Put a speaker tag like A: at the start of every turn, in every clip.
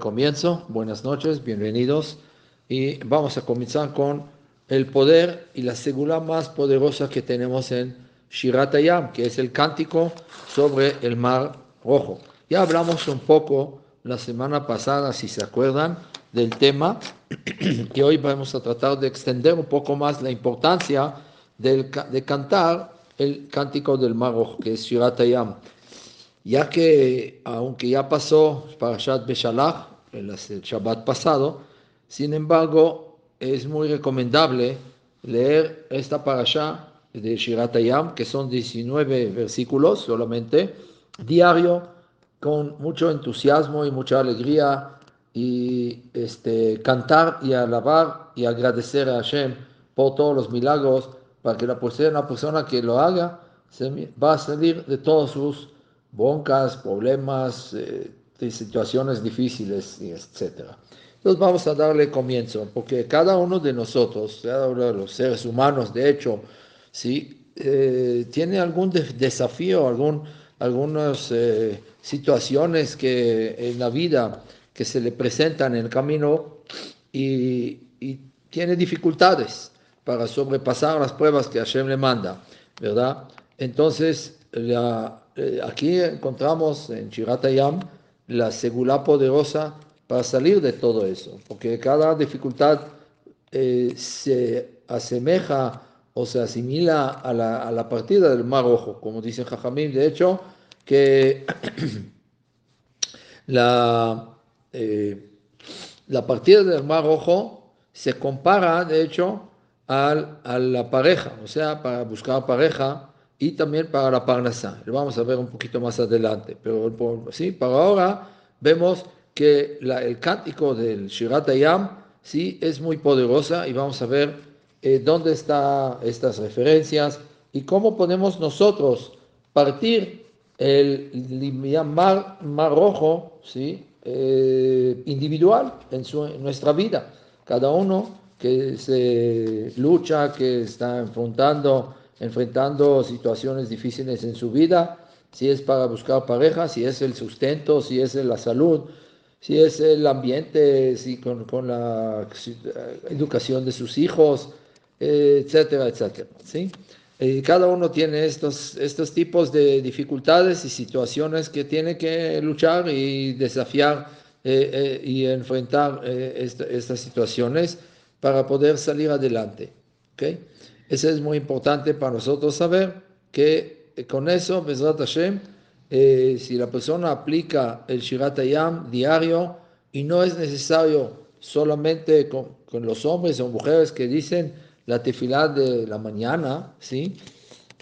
A: Comienzo, buenas noches, bienvenidos. Y vamos a comenzar con el poder y la segula más poderosa que tenemos en Shirat Ayam, que es el cántico sobre el mar rojo. Ya hablamos un poco la semana pasada, si se acuerdan, del tema que hoy vamos a tratar de extender un poco más la importancia de cantar el cántico del mar rojo, que es Shirat Ayam ya que aunque ya pasó Parashat Beshalach, el Shabbat pasado, sin embargo es muy recomendable leer esta parasha de Shirat Ayam, que son 19 versículos solamente, diario, con mucho entusiasmo y mucha alegría, y este, cantar y alabar y agradecer a Hashem por todos los milagros, para que la una persona que lo haga se va a salir de todos sus broncas, problemas, eh, situaciones difíciles, etc. Entonces vamos a darle comienzo, porque cada uno de nosotros, los seres humanos, de hecho, ¿sí? Eh, tiene algún desafío, algún, algunas eh, situaciones que en la vida que se le presentan en el camino y, y tiene dificultades para sobrepasar las pruebas que Hashem le manda, ¿verdad? Entonces, la, eh, aquí encontramos en Chiratayam la segula poderosa para salir de todo eso, porque cada dificultad eh, se asemeja o se asimila a la, partida del mar rojo, como dice Jajamín, de hecho, que la, eh, la partida del mar rojo se compara, de hecho, al, a la pareja, o sea, para buscar pareja, y también para la Parnasá. Lo vamos a ver un poquito más adelante, pero sí, para ahora vemos que el cántico del Shirat Ayam sí es muy poderosa y vamos a ver eh, dónde están estas referencias y cómo podemos nosotros partir el mar, mar rojo ¿sí? Eh, individual en, su, en nuestra vida. Cada uno que se lucha, que está enfrentando enfrentando situaciones difíciles en su vida, si es para buscar pareja, si es el sustento, si es la salud, si es el ambiente, si con, la educación de sus hijos, etcétera, etcétera. ¿sí? Y cada uno tiene estos, estos tipos de dificultades y situaciones que tiene que luchar y desafiar eh, eh, y enfrentar eh, estas situaciones para poder salir adelante. Eso es muy importante para nosotros saber que eh, con eso, Hashem, eh, si la persona aplica el Shirat Ayam diario y no es necesario solamente con, los hombres o mujeres que dicen la tefilá de la mañana, ¿sí?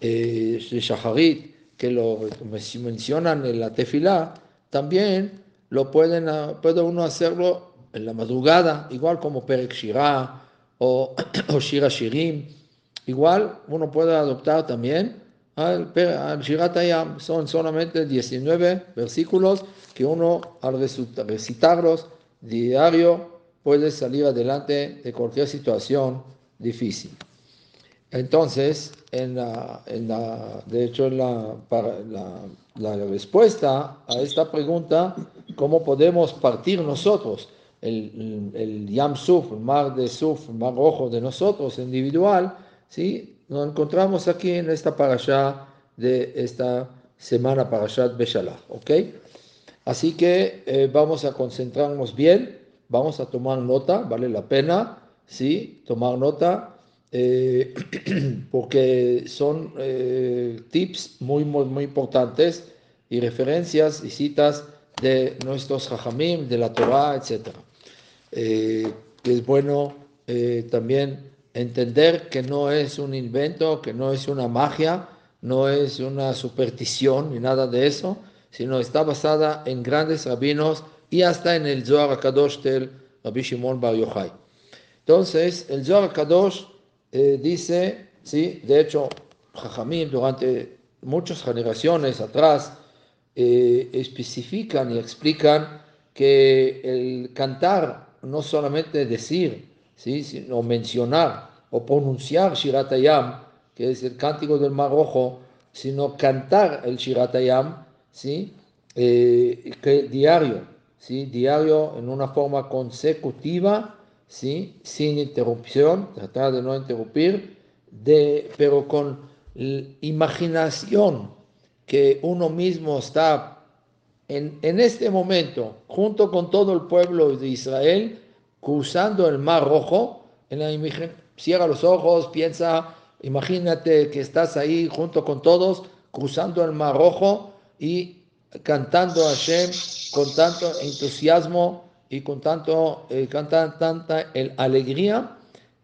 A: Eh, Shaharit, que lo mencionan en la tefilá, también lo pueden, puede uno hacerlo en la madrugada, igual como Perek Shirah o, o Shira Shirim, Igual uno puede adoptar también al, al Shirat Son solamente 19 versículos que uno al recitarlos diario puede salir adelante de cualquier situación difícil. Entonces, en la, en la, de hecho, la, la, respuesta a esta pregunta, ¿cómo podemos partir nosotros el, el, Yam Suf, el mar de Suf, el mar rojo de nosotros individual? ¿Sí? Nos encontramos aquí en esta parasha de esta semana, parashat Beshalach, ¿ok? Así que eh, vamos a concentrarnos bien, vamos a tomar nota, vale la pena, ¿sí? Tomar nota, eh, porque son eh, tips muy, muy, muy importantes y referencias y citas de nuestros hajamim, de la Torah, etc. es bueno también entender que no es un invento, que no es una magia, no es una superstición ni nada de eso, sino está basada en grandes rabinos y hasta en el Zohar Kadosh del Rabbi Shimon Bar Yochai. Entonces, el Zohar Kadosh eh, dice, sí, de hecho, Jajamim durante muchas generaciones atrás eh, especifican y explican que el cantar, no solamente decir, ¿sí? sino mencionar o pronunciar Shiratayam, que es el cántico del Mar Rojo, sino cantar el Shiratayam, ¿sí? Eh, que diario, ¿sí? diario en una forma consecutiva, ¿sí? sin interrupción, tratar de no interrumpir, de, pero con imaginación que uno mismo está en, en este momento, junto con todo el pueblo de Israel, cruzando el Mar Rojo, en la cierra los ojos, piensa, imagínate que estás ahí junto con todos, cruzando el Mar Rojo y cantando a Hashem con tanto entusiasmo y con tanto, eh, tanta alegría,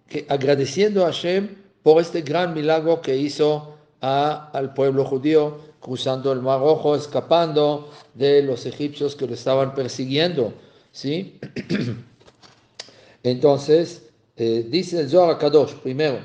A: que agradeciendo a Hashem por este gran milagro que hizo a, al pueblo judío, cruzando el Mar Rojo, escapando de los egipcios que lo estaban persiguiendo. ¿sí? Entonces, eh, dice el Zohar Kadosh, primero,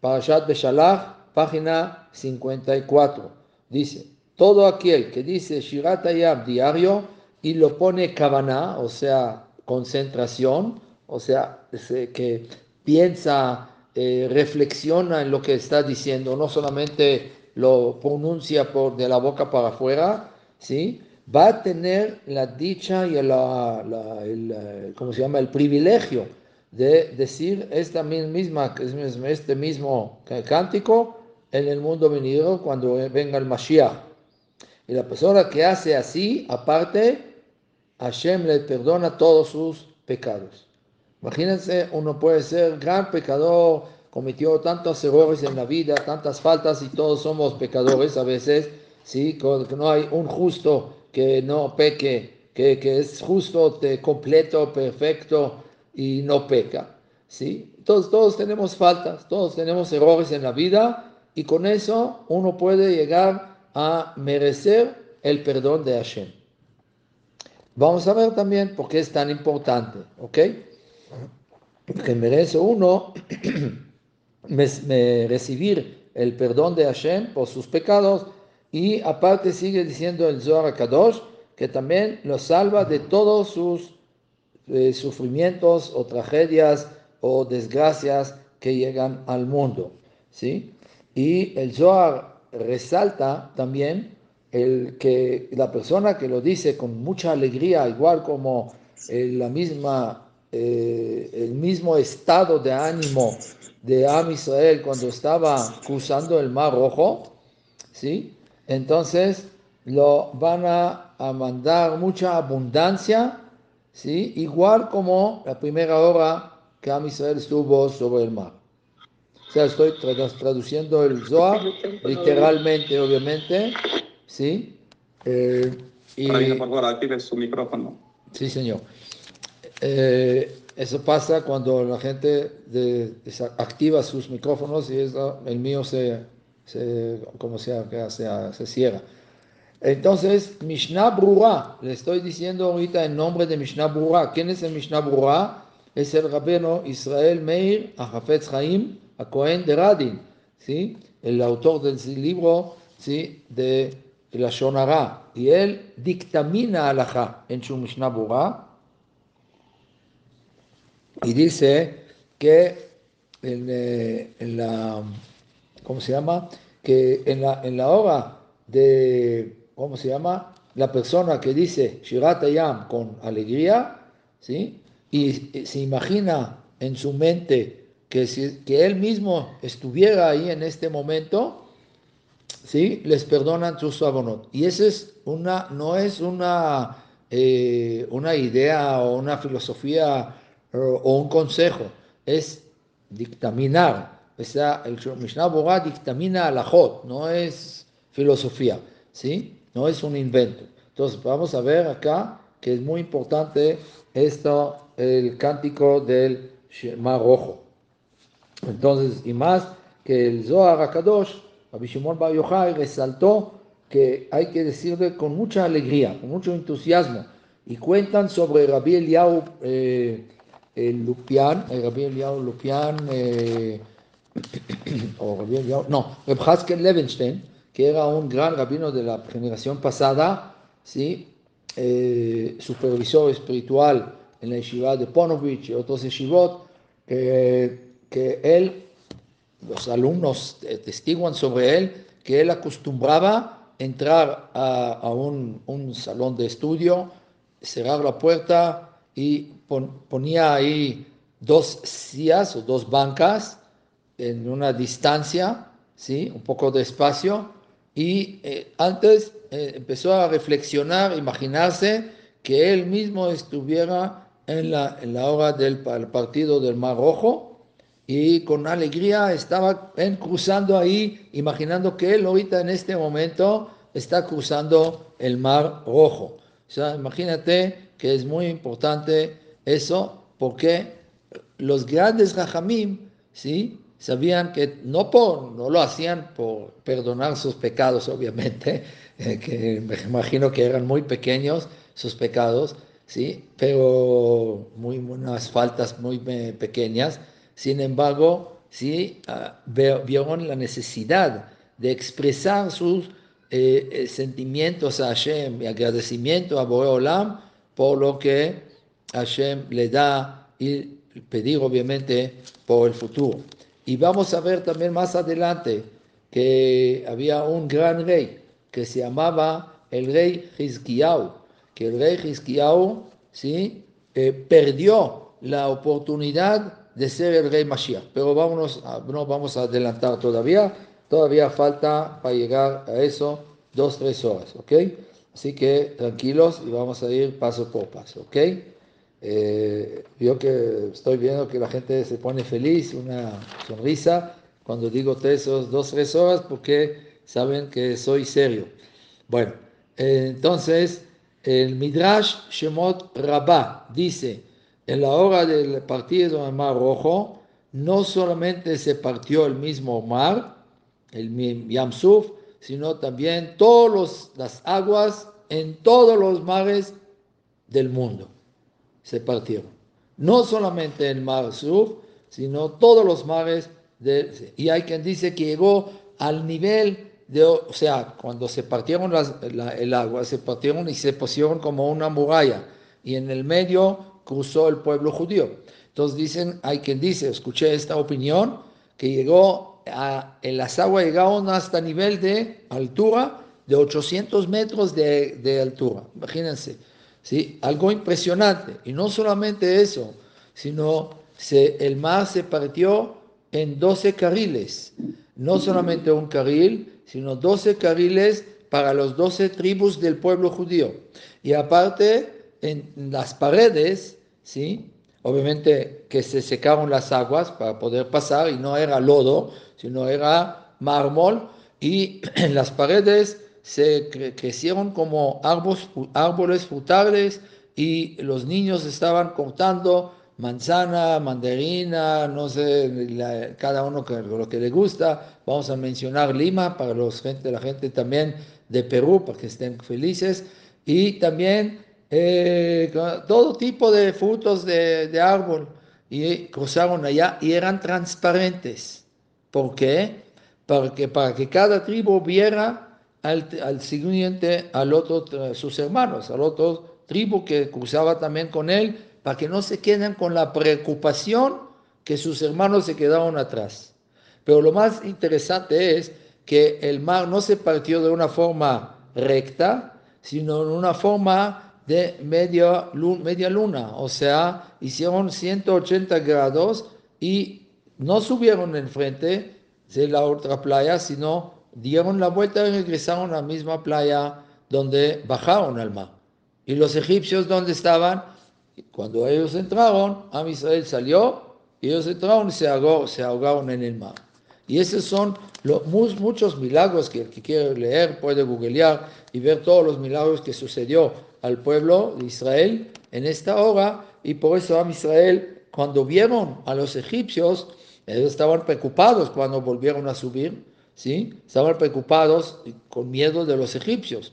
A: Parashat Beshalach, página 54, dice, todo aquel que dice Shirat Ayam diario y lo pone Kavaná, o sea, concentración, o sea, que piensa, eh, reflexiona en lo que está diciendo, no solamente lo pronuncia por de la boca para afuera, ¿sí? va a tener la dicha y la, el, eh, ¿cómo se llama? el privilegio de decir esta misma, este mismo cántico en el mundo venido cuando venga el Mashiach. Y la persona que hace así, aparte, Hashem le perdona todos sus pecados. Imagínense, uno puede ser gran pecador, cometió tantos errores en la vida, tantas faltas y todos somos pecadores a veces, ¿sí? no hay un justo que no peque, que, que es justo, completo, perfecto, y no peca. ¿sí? Todos, todos tenemos faltas, todos tenemos errores en la vida y con eso uno puede llegar a merecer el perdón de Hashem. Vamos a ver también por qué es tan importante, ¿ok? Que merece uno recibir el perdón de Hashem por sus pecados y aparte sigue diciendo el Zohar Kadosh que también lo salva de todos sus sufrimientos o tragedias o desgracias que llegan al mundo. ¿sí? Y el Zohar resalta también el que la persona que lo dice con mucha alegría, igual como eh, la misma, eh, el mismo estado de ánimo de Am Israel cuando estaba cruzando el Mar Rojo, ¿sí? entonces lo van a mandar mucha abundancia ¿sí? igual como la primera hora que Am estuvo sobre el mar. O sea, estoy traduciendo el Zohar literalmente, obviamente, ¿sí?
B: Eh, y, por favor, active su micrófono.
A: Sí, señor. Eh, eso pasa cuando la gente activa sus micrófonos y el mío se, se como sea, se, se cierra. Entonces, Mishnah Brura, le estoy diciendo ahorita en nombre de Mishnah Brura. ¿Quién es el Mishnah Brura? Es el rabino Israel Meir Ahafetz Chaim, a Cohen de Radin, ¿sí? el autor del libro ¿sí? de la Shonara. Y él dictamina alajá en su Mishnah Brura y dice que en, eh, en, la, ¿cómo se llama? Que en la, en la hora de ¿cómo se llama? La persona que dice Shirat Ayam con alegría, ¿sí? Y se imagina en su mente que, si, que él mismo estuviera ahí en este momento, ¿sí? Les perdonan sus abonot. Y esa es una, no es una, eh, una idea o una filosofía o, un consejo, es dictaminar. O sea, el Mishnah Bora dictamina no es filosofía, ¿sí? No es un invento. Entonces vamos a ver acá que es muy importante esto, el cántico del Mar Rojo. Entonces, y más que el Zohar Akadosh, Rabbi Shimon Bar Yochai resaltó que hay que decirle con mucha alegría, con mucho entusiasmo, y cuentan sobre Rabbi Eliyahu eh, el Lupian, el Rabbi Eliyahu Lupian, eh, o Rabbi Eliyahu, no, Reb Levenstein, que era un gran rabino de la generación pasada, ¿sí? Eh, supervisor espiritual en la yeshiva de Ponovich y otros yeshivot, que él, los alumnos testiguan sobre él, que él acostumbraba entrar a, un, un, salón de estudio cerrar la puerta y ponía ahí dos sillas o dos bancas en una distancia, ¿sí? un poco de espacio, y eh, antes eh, empezó a reflexionar, imaginarse que él mismo estuviera en la, en la hora del partido del Mar Rojo y con alegría estaba cruzando ahí, imaginando que él ahorita en este momento está cruzando el Mar Rojo. O sea, imagínate que es muy importante eso porque los grandes Rajamim, ¿sí? Sabían que no, por, no lo hacían por perdonar sus pecados, obviamente, eh, que me imagino que eran muy pequeños sus pecados, ¿sí? Pero muy unas faltas muy pequeñas. Sin embargo, ¿sí? Ah, vieron la necesidad de expresar sus eh, eh, sentimientos a Hashem y agradecimiento a Boreolam por lo que Hashem le da y pedir obviamente por el futuro. Y vamos a ver también más adelante que había un gran rey que se llamaba el rey Hizkiyahu, que el rey Hizkiyahu ¿sí? Eh, perdió la oportunidad de ser el rey Mashiach. Pero vámonos, no vamos a adelantar todavía, todavía falta para llegar a eso dos, tres horas, ¿ok? Así que tranquilos y vamos a ir paso por paso, ¿ok? Eh, yo que estoy viendo que la gente se pone feliz, una sonrisa, cuando digo tres, dos, tres horas, porque saben que soy serio. Bueno, entonces el Midrash Shemot Rabbah dice, en la hora del partido del Mar Rojo, no solamente se partió el mismo mar, el Yamsuf, sino también todas las aguas en todos los mares del mundo se partieron. No solamente el mar sur, sino todos los mares. De, y hay quien dice que llegó al nivel de, o sea, cuando se partieron el agua, se partieron y se pusieron como una muralla. Y en el medio cruzó el pueblo judío. Entonces dicen, hay quien dice, escuché esta opinión, que llegó a, en las aguas llegaron hasta nivel de altura de 800 metros de, de altura. Imagínense. ¿Sí? Algo impresionante. Y no solamente eso, sino se, el mar se partió en 12 carriles. No solamente un carril, sino 12 carriles para los 12 tribus del pueblo judío. Y aparte, en las paredes, ¿sí? obviamente que se secaron las aguas para poder pasar y no era lodo, sino era mármol. Y en las paredes se crecieron como árboles, frutales y los niños estaban cortando manzana, mandarina, no sé, cada uno lo que le gusta. Vamos a mencionar Lima para los gente, la gente también de Perú, para que estén felices. Y también eh, todo tipo de frutos de, de, árbol. Y cruzaron allá y eran transparentes. ¿Por qué? Porque, para que cada tribu viera al, siguiente, al otro, sus hermanos, al otro tribu que cruzaba también con él, para que no se queden con la preocupación que sus hermanos se quedaron atrás. Pero lo más interesante es que el mar no se partió de una forma recta, sino en una forma de media, media luna, o sea, hicieron 180 grados y no subieron enfrente de la otra playa, sino dieron la vuelta y regresaron a la misma playa donde bajaron al mar. ¿Y los egipcios dónde estaban? Cuando ellos entraron, a Israel salió, y ellos entraron y se, se ahogaron en el mar. Y esos son los, muchos milagros que el que quiere leer puede googlear y ver todos los milagros que sucedió al pueblo de Israel en esta hora. Y por eso a Israel, cuando vieron a los egipcios, ellos estaban preocupados cuando volvieron a subir ¿sí? Estaban preocupados con miedo de los egipcios.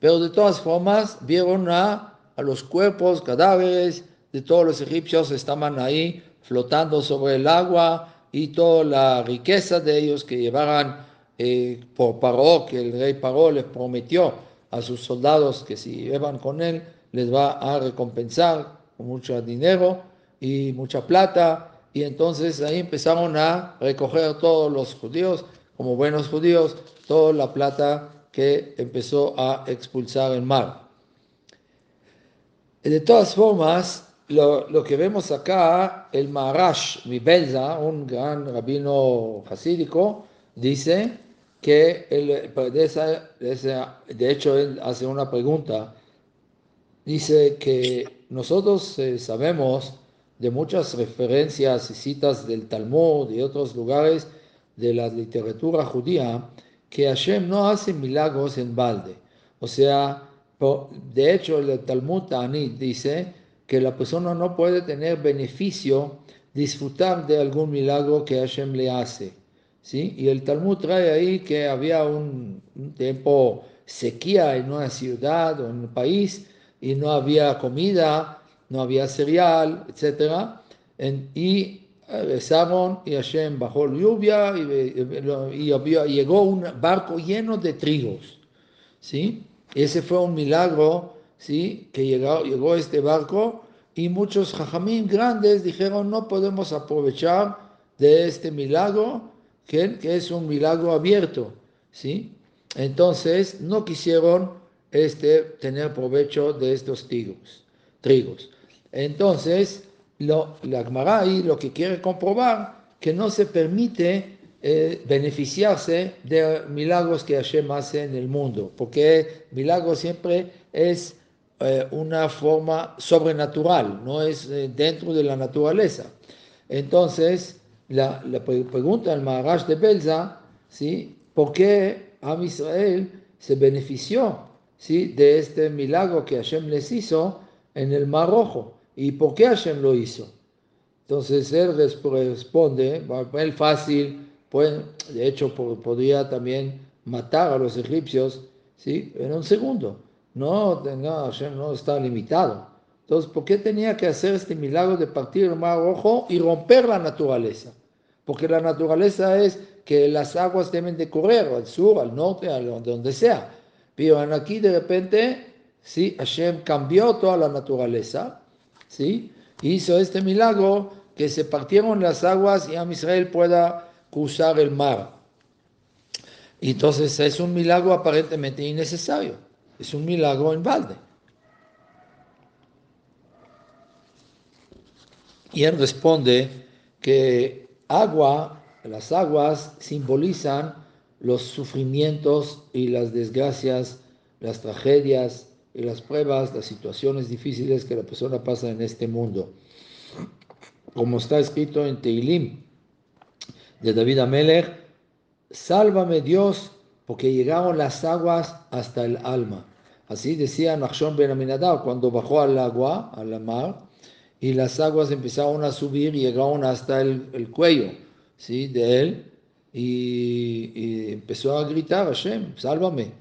A: Pero de todas formas vieron a, a los cuerpos, cadáveres de todos los egipcios estaban ahí flotando sobre el agua y toda la riqueza de ellos que llevaran eh, por Paró, que el rey Paró les prometió a sus soldados que si iban con él les va a recompensar con mucho dinero y mucha plata. Y entonces ahí empezaron a recoger todos los judíos como buenos judíos, toda la plata que empezó a expulsar el mar. De todas formas, lo, lo que vemos acá, el Maharash Mibelza, un gran rabino hasídico, dice que de, hecho él hace una pregunta, dice que nosotros eh, sabemos de muchas referencias y citas del Talmud y otros lugares de la literatura judía que Hashem no hace milagros en balde. O sea, de hecho el Talmud Ta'anit dice que la persona no puede tener beneficio, disfrutar de algún milagro que Hashem le hace. ¿sí? Y el Talmud trae ahí que había un, tiempo sequía en una ciudad o en un país y no había comida, no había cereal, etc. y rezaron y Hashem bajó lluvia y, llegó un barco lleno de trigos. ¿sí? Ese fue un milagro ¿sí? que llegó, llegó este barco y muchos jajamín grandes dijeron no podemos aprovechar de este milagro que, es un milagro abierto, ¿sí? Entonces no quisieron este, tener provecho de estos trigos. trigos. Entonces, lo, la Gemara lo que quiere comprobar que no se permite eh, beneficiarse de milagros que Hashem hace en el mundo, porque milagro siempre es eh, una forma sobrenatural, no es eh, dentro de la naturaleza. Entonces, la, pregunta del Maharash de Belza, ¿sí? ¿por qué Am Israel se benefició ¿sí? de este milagro que Hashem les hizo en el Mar Rojo? ¿Y por qué Hashem lo hizo? Entonces él responde, él fácil, pues, de hecho podría también matar a los egipcios ¿sí? en un segundo. No, no, Hashem no está limitado. Entonces, ¿por qué tenía que hacer este milagro de partir el mar rojo y romper la naturaleza? Porque la naturaleza es que las aguas deben de correr al sur, al norte, a donde sea. Pero aquí de repente, sí, Hashem cambió toda la naturaleza, sí, hizo este milagro que se partieron las aguas y a Israel pueda cruzar el mar. Entonces es un milagro aparentemente innecesario, es un milagro en balde. Y él responde que agua, las aguas simbolizan los sufrimientos y las desgracias, las tragedias y las pruebas, las situaciones difíciles que la persona pasa en este mundo. Como está escrito en Teilim de David Amelech, sálvame Dios porque llegaron las aguas hasta el alma. Así decía Nachshon Ben Aminadab cuando bajó al agua, al mar, y las aguas empezaron a subir y llegaron hasta el, cuello ¿sí? de él y, empezó a gritar, Hashem, sálvame.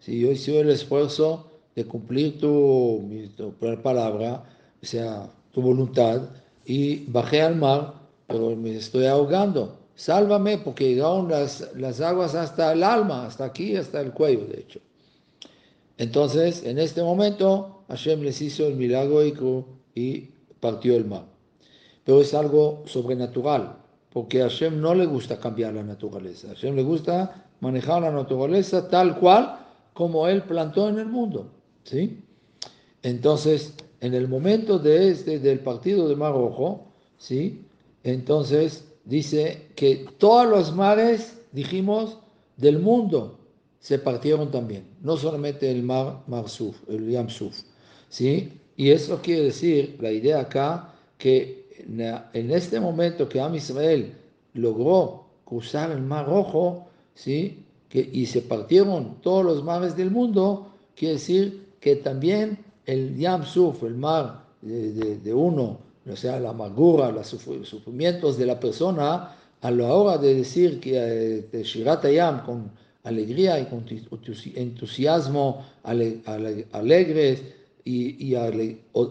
A: Si yo hice el esfuerzo de cumplir tu, tu palabra, o sea, tu voluntad, y bajé al mar, pero me estoy ahogando. Sálvame porque llegaron las, las aguas hasta el alma, hasta aquí, hasta el cuello, de hecho. Entonces, en este momento, Hashem les hizo el milagro y partió el mar. Pero es algo sobrenatural, porque a Hashem no le gusta cambiar la naturaleza. Hashem le gusta manejar la naturaleza tal cual como él plantó en el mundo. ¿Sí? Entonces, en el momento de este, del partido de Mar Rojo, ¿sí? entonces dice que todos los mares, dijimos, del mundo se partieron también, no solamente el mar Marsuf, el Yam ¿sí? Y eso quiere decir, la idea acá, que en este momento que Am Israel logró cruzar el Mar Rojo, ¿sí? Que, y se partieron todos los mares del mundo, quiere decir que también el Yam Suf, el mar de, uno, o sea, la amargura, los sufrimientos de la persona, a la hora de decir que eh, Shirat con alegría y con entusiasmo alegres, y,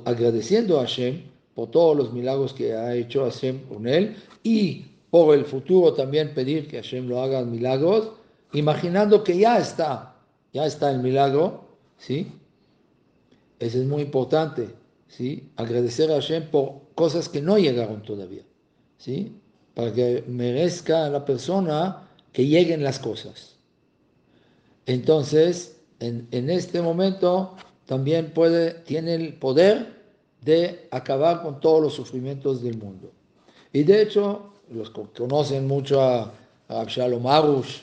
A: agradeciendo a Hashem por todos los milagros que ha hecho Hashem con él y por el futuro también pedir que Hashem lo haga milagros, imaginando que ya está, ya está el milagro, ¿sí? Eso es muy importante, ¿sí? Agradecer a Hashem por cosas que no llegaron todavía, ¿sí? Para que merezca a la persona que lleguen las cosas. Entonces, en, este momento también puede, tiene el poder de acabar con todos los sufrimientos del mundo. Y de hecho, los que conocen mucho a, Absalom Arush,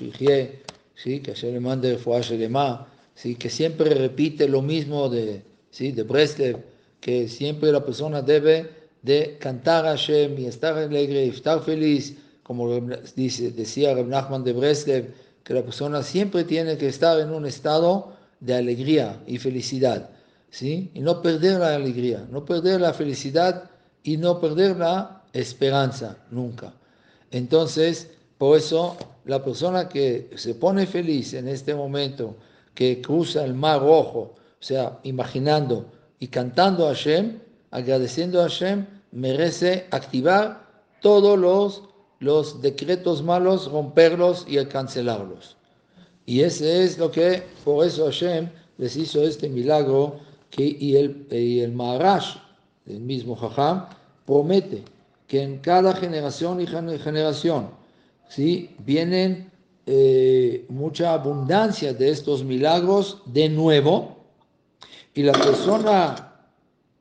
A: ¿sí? que se le mande de Ma, ¿sí? que siempre repite lo mismo de, ¿sí? de Breslev, que siempre la persona debe de cantar a Hashem y estar alegre y estar feliz, como dice, decía Reb Nachman de Breslev, que la persona siempre tiene que estar en un estado de alegría y felicidad, ¿sí? Y no perder la alegría, no perder la felicidad y no perder la esperanza nunca. Entonces, por eso la persona que se pone feliz en este momento, que cruza el mar rojo, o sea, imaginando y cantando a Hashem, agradeciendo a Hashem, merece activar todos los, los decretos malos, romperlos y cancelarlos. Y ese es lo que, por eso Hashem les hizo este milagro que, y el, y el Maharash, el mismo Jajam, promete que en cada generación y generación ¿sí? vienen eh, mucha abundancia de estos milagros de nuevo y la persona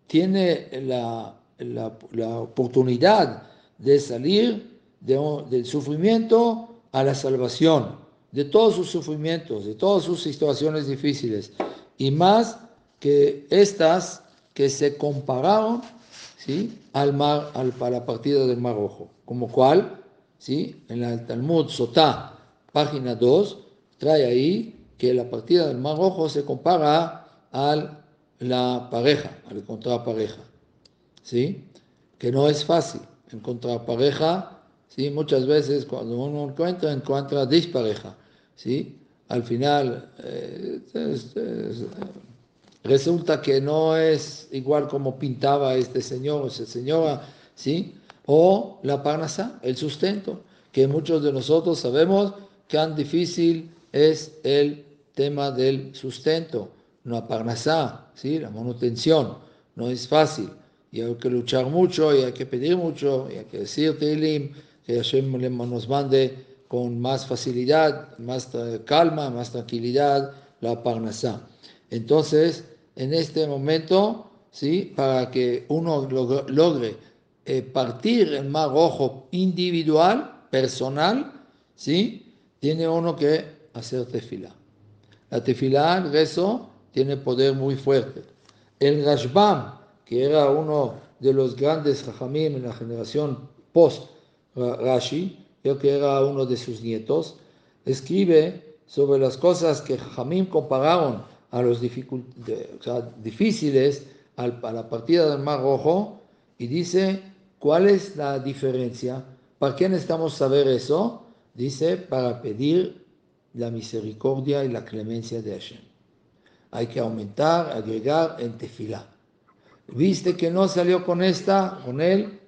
A: tiene la, la, oportunidad de salir del sufrimiento a la salvación, de todos sus sufrimientos, de todas sus situaciones difíciles, y más que estas que se compararon ¿sí? al mar, al, a la partida del Mar Rojo, como cual, ¿sí? en el Talmud Sotá, página 2, trae ahí que la partida del Mar Rojo se compara a la pareja, a la contrapareja, ¿sí? que no es fácil encontrar pareja, ¿sí? muchas veces cuando uno encuentra, encuentra dispareja, ¿sí? al final eh, resulta que no es igual como pintaba este señor o esa señora, ¿sí? O la parnasa, el sustento, que muchos de nosotros sabemos que tan difícil es el tema del sustento, no parnasá, ¿sí? La manutención, no es fácil. Y hay que luchar mucho, y hay que pedir mucho, y hay que decir Teilim, que Hashem nos mande con más facilidad, más calma, más tranquilidad la parnasá. Entonces, en este momento, ¿sí? para que uno logre eh, partir el mar rojo individual, personal, ¿sí? tiene uno que hacer tefilá. La tefilá, el rezo, tiene poder muy fuerte. El Rashbam, que era uno de los grandes Jajamim en la generación post-Rashi, creo que era uno de sus nietos, escribe sobre las cosas que Jajamim compararon a los difíciles a la partida del Mar Rojo y dice, ¿cuál es la diferencia? ¿Para qué necesitamos saber eso? Dice, para pedir la misericordia y la clemencia de Hashem. Hay que aumentar, agregar en tefilá. ¿Viste que no salió con esta, con él?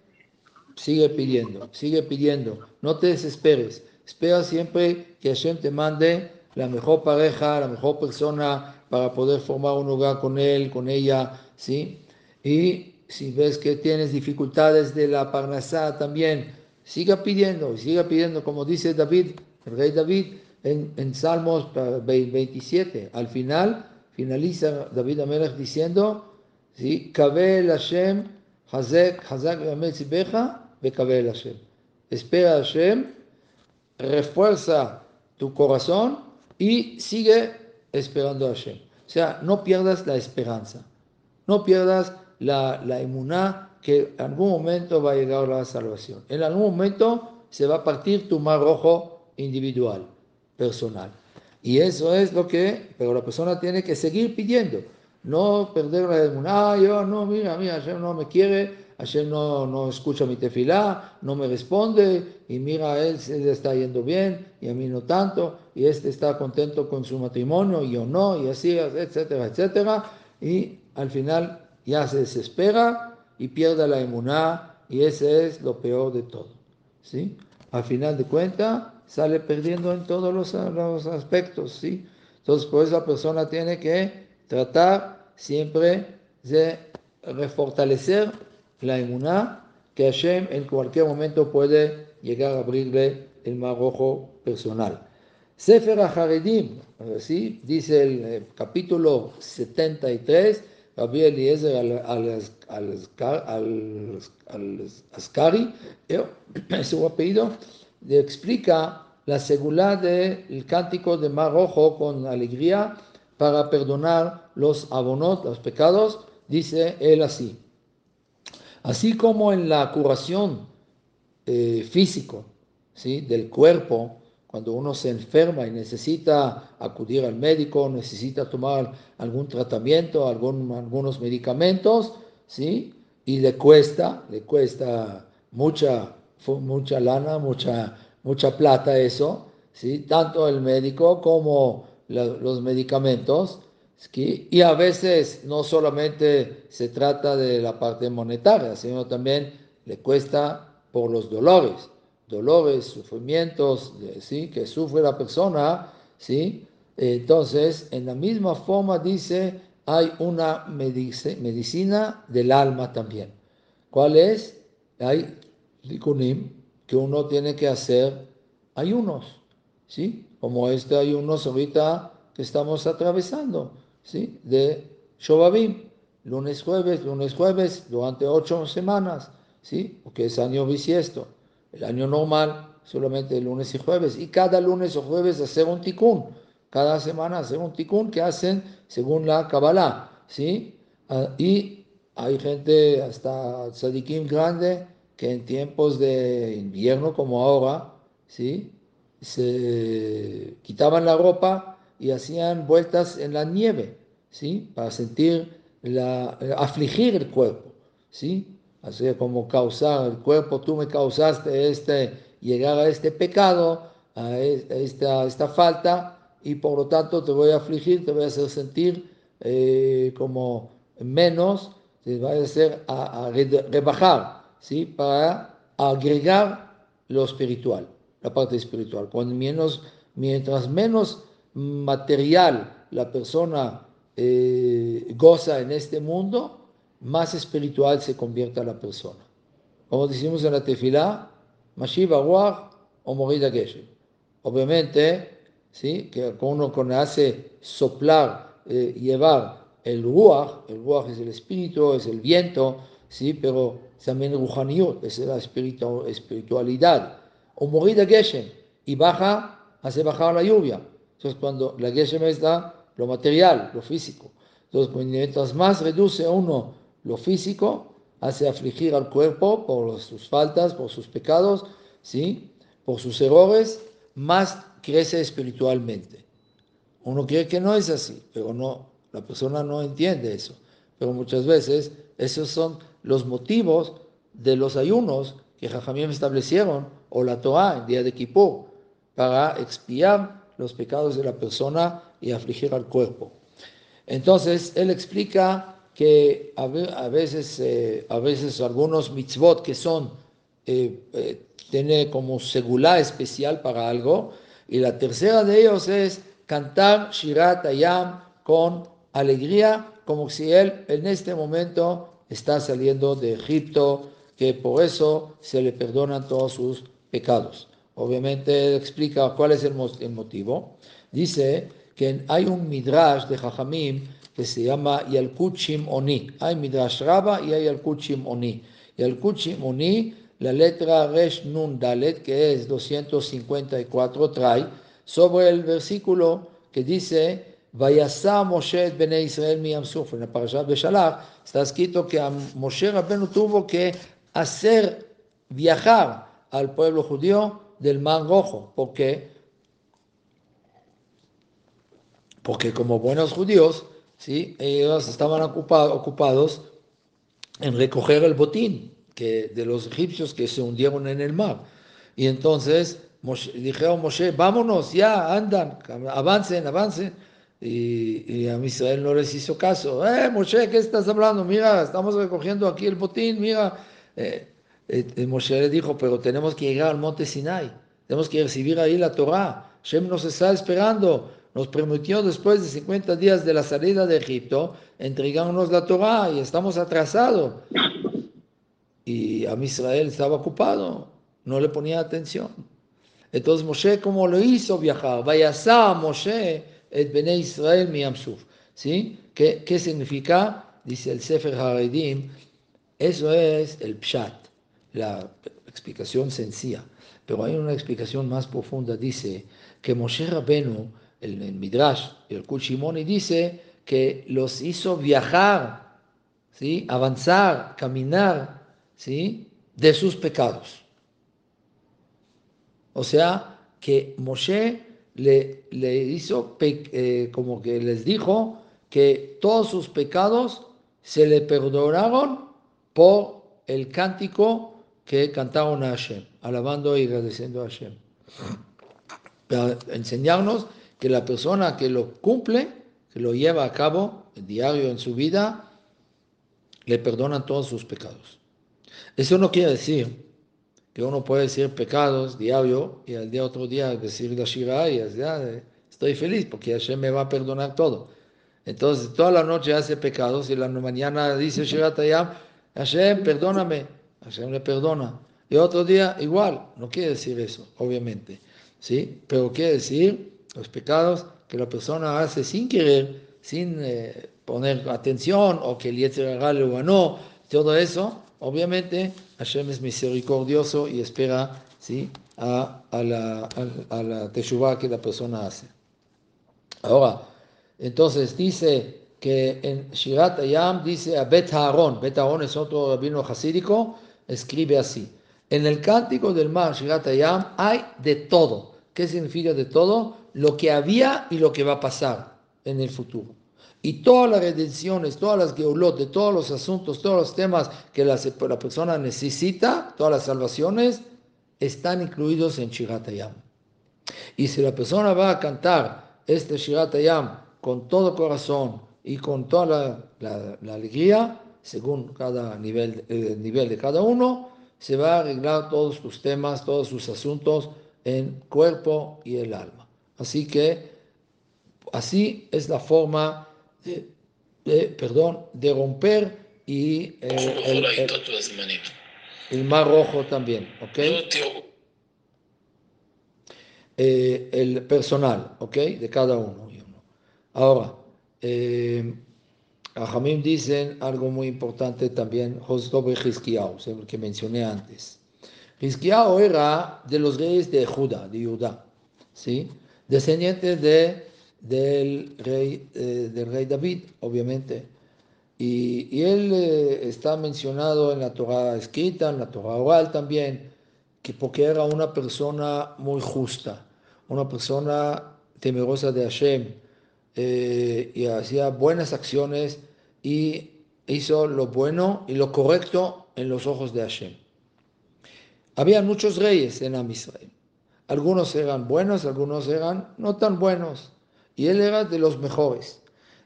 A: Sigue pidiendo, sigue pidiendo. No te desesperes. Espera siempre que Hashem te mande la mejor pareja, la mejor persona, para poder formar un hogar con él, con ella, ¿sí? Y si ves que tienes dificultades de la parnasá también, siga pidiendo, siga pidiendo, como dice David, el rey David, en, en Salmos 27. Al final, finaliza David Amelech diciendo, ¿sí? Kabel Hashem, Hazek, Hazak Beja, Bekabel Hashem. Espera Hashem, refuerza tu corazón y sigue esperando a Hashem. O sea, no pierdas la esperanza, no pierdas la, la que en algún momento va a llegar la salvación. En algún momento se va a partir tu mar rojo individual, personal. Y eso es lo que, pero la persona tiene que seguir pidiendo, no perder la inmuná, ah, yo no, mira, mira, Hashem no me quiere, Hashem no, no escucha mi tefilá, no me responde, y mira, él se le está yendo bien, y a mí no tanto, y este está contento con su matrimonio, y yo no, y así, etcétera, etcétera, y al final ya se desespera y pierde la emuná, y ese es lo peor de todo. ¿sí? Al final de cuentas, sale perdiendo en todos los, los aspectos. ¿sí? Entonces, por la persona tiene que tratar siempre de refortalecer la emuná, que Hashem en cualquier momento puede llegar a abrirle el mar rojo personal. Sefer HaHaredim, ¿sí? dice el, capítulo 73, Rabbi Eliezer al-Ascari, es su apellido, explica la seguridad del cántico de Mar Rojo con alegría para perdonar los abonot, los pecados, dice él así. Así como en la curación eh, físico ¿sí? del cuerpo, cuando uno se enferma y necesita acudir al médico, necesita tomar algún tratamiento, algún, algunos medicamentos, ¿sí? Y le cuesta, le cuesta mucha, mucha lana, mucha, mucha plata eso, ¿sí? Tanto el médico como los medicamentos, y a veces no solamente se trata de la parte monetaria, sino también le cuesta por los dolores dolores, sufrimientos, ¿sí? que sufre la persona, ¿sí? Entonces, en la misma forma dice, hay una medicina del alma también. ¿Cuál es? Hay que uno tiene que hacer ayunos, ¿sí? Como este ayunos ahorita que estamos atravesando, ¿sí? De Shobabim, lunes, jueves, lunes, jueves, durante ocho semanas, ¿sí? Porque es año bisiesto. El año normal, solamente lunes y jueves. Y cada lunes o jueves hacer un tikkun. Cada semana hacer un tikkun que hacen según la Kabbalah. ¿sí? Ah, y hay gente, hasta tzadikim grande, que en tiempos de invierno como ahora, ¿sí? se quitaban la ropa y hacían vueltas en la nieve, ¿sí? para sentir, la, afligir el cuerpo. ¿sí? así como causar el cuerpo, tú me causaste este, llegar a este pecado, a esta, esta falta, y por lo tanto te voy a afligir, te voy a hacer sentir eh, como menos, te voy a hacer a, rebajar, ¿sí? para agregar lo espiritual, la parte espiritual. Cuando menos, mientras menos material la persona eh, goza en este mundo, más espiritual se convierta la persona. Como decimos en la tefilá, Mashiva Ruach o Morida Geshem. Obviamente, ¿sí? que uno hace soplar, eh, llevar el Ruach, el Ruach es el espíritu, es el viento, ¿sí? pero también Ruhaniot, es la espiritualidad. O Morida Geshem, y baja, hace bajar la lluvia. Entonces, cuando la Geshem está lo material, lo físico. Entonces, mientras más reduce uno lo físico hace afligir al cuerpo por sus faltas, por sus pecados, ¿sí? por sus errores, más crece espiritualmente. Uno cree que no es así, pero no, la persona no entiende eso. Pero muchas veces esos son los motivos de los ayunos que Jajamim establecieron, o la Torah en día de Kippur, para expiar los pecados de la persona y afligir al cuerpo. Entonces, él explica que a veces, eh, a veces algunos mitzvot que son, eh, eh, tiene como segula especial para algo, y la tercera de ellos es cantar Shirat Ayam con alegría, como si él en este momento está saliendo de Egipto, que por eso se le perdonan todos sus pecados. Obviamente explica cuál es el motivo. Dice que hay un midrash de Jajamim que se llama Yalkut Oni. Hay Midrash Rabba y hay Yalkut Oni. Yalkut Oni, la letra Resh Nun Dalet, que es 254, trae sobre el versículo que dice Vayasa Moshe et Bene Israel mi Suf. En la parashat Beshalach está escrito que Moshe Rabbeinu tuvo que hacer viajar al pueblo judío del Mar Rojo. ¿Por qué? Porque como buenos judíos ¿sí? ellos estaban ocupados en recoger el botín que, de los egipcios que se hundieron en el mar. Y entonces dijeron Moshe, vámonos, ya, andan, avancen, avancen. Y, a Israel no les hizo caso. Eh, Moshe, ¿qué estás hablando? Mira, estamos recogiendo aquí el botín, mira. Eh, eh, Moshe le dijo, pero tenemos que llegar al monte Sinai, tenemos que recibir ahí la Torah. Shem nos está esperando nos prometió después de 50 días de la salida de Egipto entregarnos la Torah y estamos atrasados. Y a Israel estaba ocupado, no le ponía atención. Entonces Moshe, ¿cómo lo hizo viajar? Vayasá Moshe et Bene Israel ¿Sí? ¿Qué, ¿Qué significa? dice el Sefer Haredim, eso es el Pshat, la explicación sencilla. Pero hay una explicación más profunda, dice que Moshe Rabenu, el, el Midrash, el Kushimoni, dice que los hizo viajar, ¿sí? avanzar, caminar ¿sí? de sus pecados. O sea, que Moshe le, le hizo, eh, como que les dijo, que todos sus pecados se le perdonaron por el cántico que cantaron a Hashem, alabando y agradeciendo a Hashem. Para enseñarnos que la persona que lo cumple, que lo lleva a cabo diario en su vida, le perdonan todos sus pecados. Eso no quiere decir que uno puede decir pecados diario y al día otro día decir la Shira y ya, estoy feliz porque Hashem me va a perdonar todo. Entonces, toda la noche hace pecados y la mañana dice Shira Tayam, Hashem, perdóname. Hashem le perdona. Y otro día igual, no quiere decir eso, obviamente. ¿sí? Pero quiere decir los pecados que la persona hace sin querer, sin eh, poner atención o que el Yetzer le ganó, todo eso, obviamente Hashem es misericordioso y espera ¿sí? a, a la, a, la teshuva que la persona hace. Ahora, entonces dice que en Shirat Ayam dice a Bet Aaron, Bet Aaron es otro rabino hasídico, escribe así. En el cántico del mar, Shirat Ayam, hay de todo. ¿Qué significa de todo? Lo que había y lo que va a pasar en el futuro. Y todas las redenciones, todas las geolot, de todos los asuntos, todos los temas que la, la persona necesita, todas las salvaciones, están incluidos en Shiratayam. Y si la persona va a cantar este Shiratayam con todo corazón y con toda la, la, alegría, según cada nivel, el nivel de cada uno, se va a arreglar todos sus temas, todos sus asuntos en cuerpo y el alma. Así que así es la forma de, perdón, de romper y el, el, mar rojo también, ¿ok? Eh, el personal, ¿ok? De cada uno. Ahora, eh, a Jamim dicen algo muy importante también, y el que mencioné antes. Hizkiyahu era de los reyes de Judá, de Judá, ¿sí? Descendientes de del rey, eh, del rey David, obviamente. Y, él eh, está mencionado en la Torah escrita, en la Torah oral también, que porque era una persona muy justa, una persona temerosa de Hashem, eh, y hacía buenas acciones y hizo lo bueno y lo correcto en los ojos de Hashem. Había muchos reyes en Am Algunos eran buenos, algunos eran no tan buenos y él era de los mejores.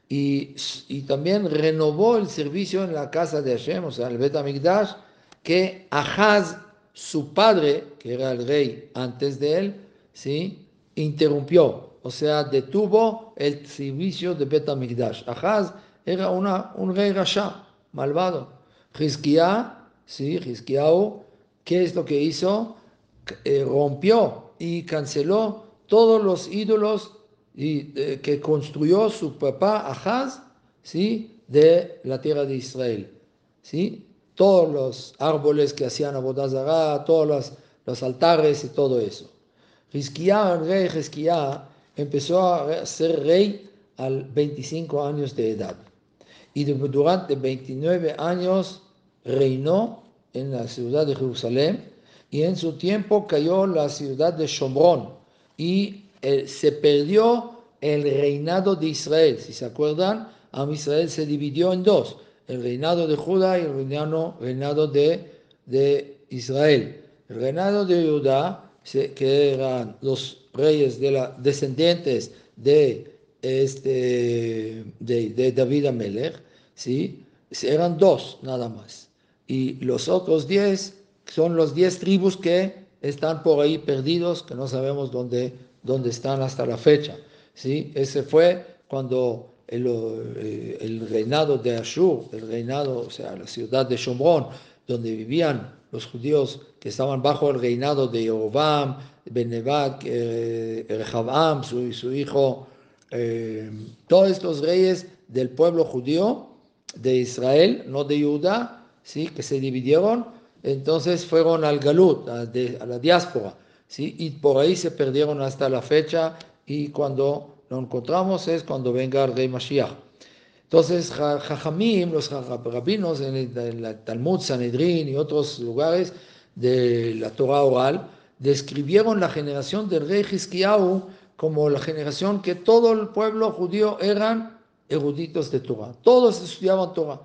A: Y, y, también renovó el servicio en la casa de Hashem, o sea, el Bet Amigdash, que Ahaz, su padre, que era el rey antes de él, ¿sí? interrumpió, o sea, detuvo el servicio de Bet Amigdash. Ahaz era una, un rey rasha, malvado. Hizkiah, ¿sí? ¿qué es lo que hizo? Eh, rompió y canceló todos los ídolos y, eh, que construyó su papá Ahaz, ¿sí? de la tierra de Israel. ¿sí? Todos los árboles que hacían Abodazará, todos los, los, altares y todo eso. Rizquía, el rey Rizquía, empezó a ser rey al 25 años de edad. Y durante 29 años reinó en la ciudad de Jerusalén y en su tiempo cayó la ciudad de Shomrón y se perdió el reinado de Israel. Si se acuerdan, Am Israel se dividió en dos, el reinado de Judá y el reinado, reinado de, de Israel. El reinado de Judá, que eran los reyes de la, descendientes de, este, de, de David Amelech, ¿sí? eran dos nada más. Y los otros diez son los diez tribus que están por ahí perdidos, que no sabemos dónde donde están hasta la fecha. ¿sí? Ese fue cuando el, eh, el, reinado de Ashur, el reinado, o sea, la ciudad de Shomron, donde vivían los judíos que estaban bajo el reinado de Jeroboam, Benevat, eh, Rehabam, su, su hijo, eh, todos estos reyes del pueblo judío de Israel, no de Judá, ¿sí? que se dividieron, entonces fueron al Galut, a, la diáspora, ¿sí? y por ahí se perdieron hasta la fecha, y cuando lo encontramos es cuando venga el rey Mashiach. Entonces, Jajamim, los rabinos en el, Talmud, Sanedrín y otros lugares de la Torah oral, describieron la generación del rey Hizkiyahu como la generación que todo el pueblo judío eran eruditos de Torah. Todos estudiaban Torah.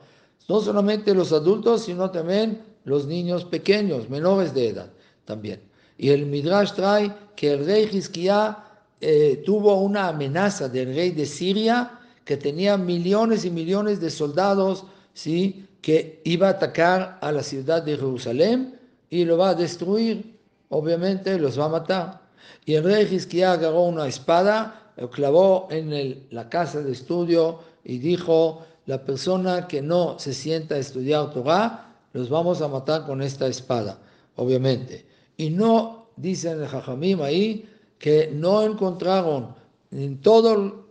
A: No solamente los adultos, sino también los niños pequeños, menores de edad también. Y el Midrash trae que el rey Hizkiah eh, tuvo una amenaza del rey de Siria que tenía millones y millones de soldados, ¿sí? que iba a atacar a la ciudad de Jerusalén y lo va a destruir. Obviamente los va a matar. Y el rey Hizkiah agarró una espada, lo clavó en la casa de estudio y dijo, la persona que no se sienta a estudiar Torah, los vamos a matar con esta espada, obviamente. Y no, dicen el Jajamim ahí, que no encontraron en todo,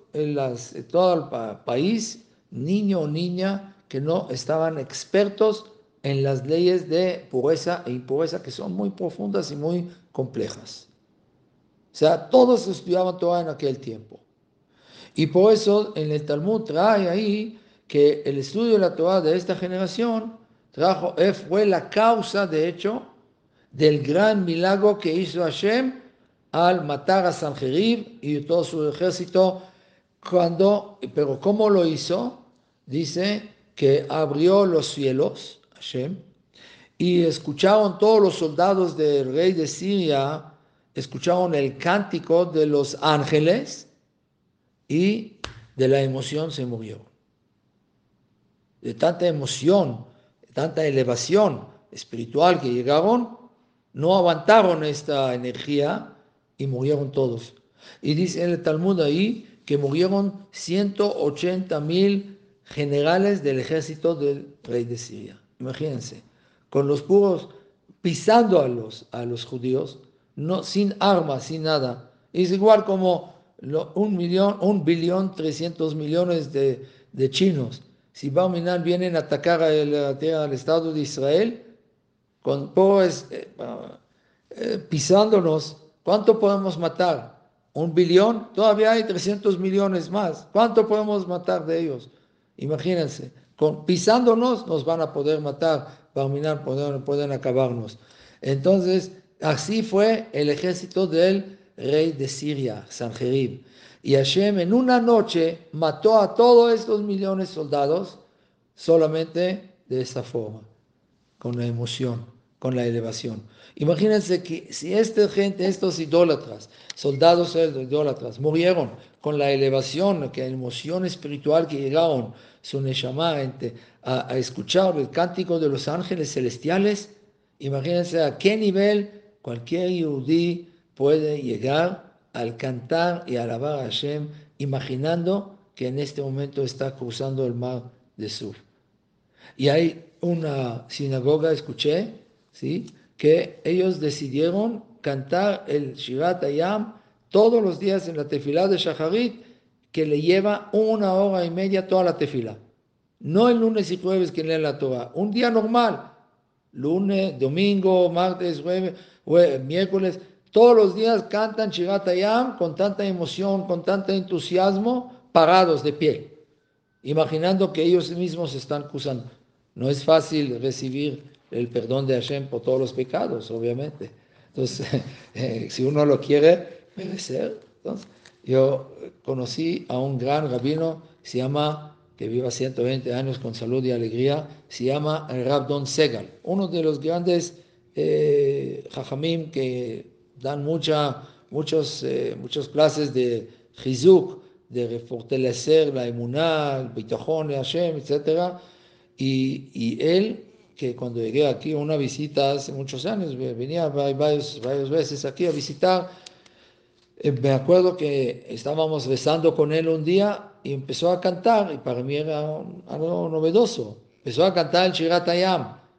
A: todo el país niño o niña que no estaban expertos en las leyes de pureza e impureza que son muy profundas y muy complejas. O sea, todos estudiaban Torah en aquel tiempo. Y por eso en el Talmud trae ahí que el estudio de la Torah de esta generación trajo, eh, fue la causa, de hecho, del gran milagro que hizo Hashem al matar a Sanjerib y todo su ejército. Cuando, pero ¿cómo lo hizo? Dice que abrió los cielos, Hashem, y escucharon todos los soldados del rey de Siria escucharon el cántico de los ángeles y de la emoción se murió. De tanta emoción, de tanta elevación espiritual que llegaron, no aguantaron esta energía y murieron todos. Y dice en el Talmud ahí que murieron 180 mil generales del ejército del rey de Siria. Imagínense, con los puros pisando a los, a los judíos, no, sin armas, sin nada. Es igual como un millón, un billón, trescientos millones de, chinos. Si Barminan vienen a atacar a al Estado de Israel, con eh, pisándonos, ¿cuánto podemos matar? ¿Un billón? Todavía hay 300 millones más. ¿Cuánto podemos matar de ellos? Imagínense, con, pisándonos nos van a poder matar, Barminan pueden, pueden acabarnos. Entonces, Así fue el ejército del rey de Siria, Sanjerib. Y Hashem en una noche mató a todos estos millones de soldados solamente de esta forma, con la emoción, con la elevación. Imagínense que si esta gente, estos idólatras, soldados idólatras, murieron con la elevación, que la emoción espiritual que llegaron, su neshama, a, a escuchar el cántico de los ángeles celestiales, imagínense a qué nivel Cualquier yudí puede llegar al cantar y alabar a Hashem imaginando que en este momento está cruzando el mar de Suf. Y hay una sinagoga, escuché, ¿sí? que ellos decidieron cantar el Shirat Ayam todos los días en la tefilá de Shacharit, que le lleva una hora y media toda la tefilá. No el lunes y jueves que leen la Torah, un día normal, lunes, domingo, martes, jueves, miércoles, todos los días cantan Chiratayam con tanta emoción, con tanto entusiasmo, parados de pie, imaginando que ellos mismos están acusando. No es fácil recibir el perdón de Hashem por todos los pecados, obviamente. Entonces, eh, si uno lo quiere merecer, entonces, yo conocí a un gran rabino, se llama, que viva 120 años con salud y alegría, se llama Rabdon Segal, uno de los grandes eh, jajamim que dan mucha, muchos, eh, muchas clases de Hizuk, de fortalecer la emuná, el bitajón de Hashem, etc. Y, y, él, que cuando llegué aquí una visita hace muchos años, venía varias, varias veces aquí a visitar, eh, me acuerdo que estábamos rezando con él un día y empezó a cantar, y para mí era algo novedoso. Empezó a cantar el Shirat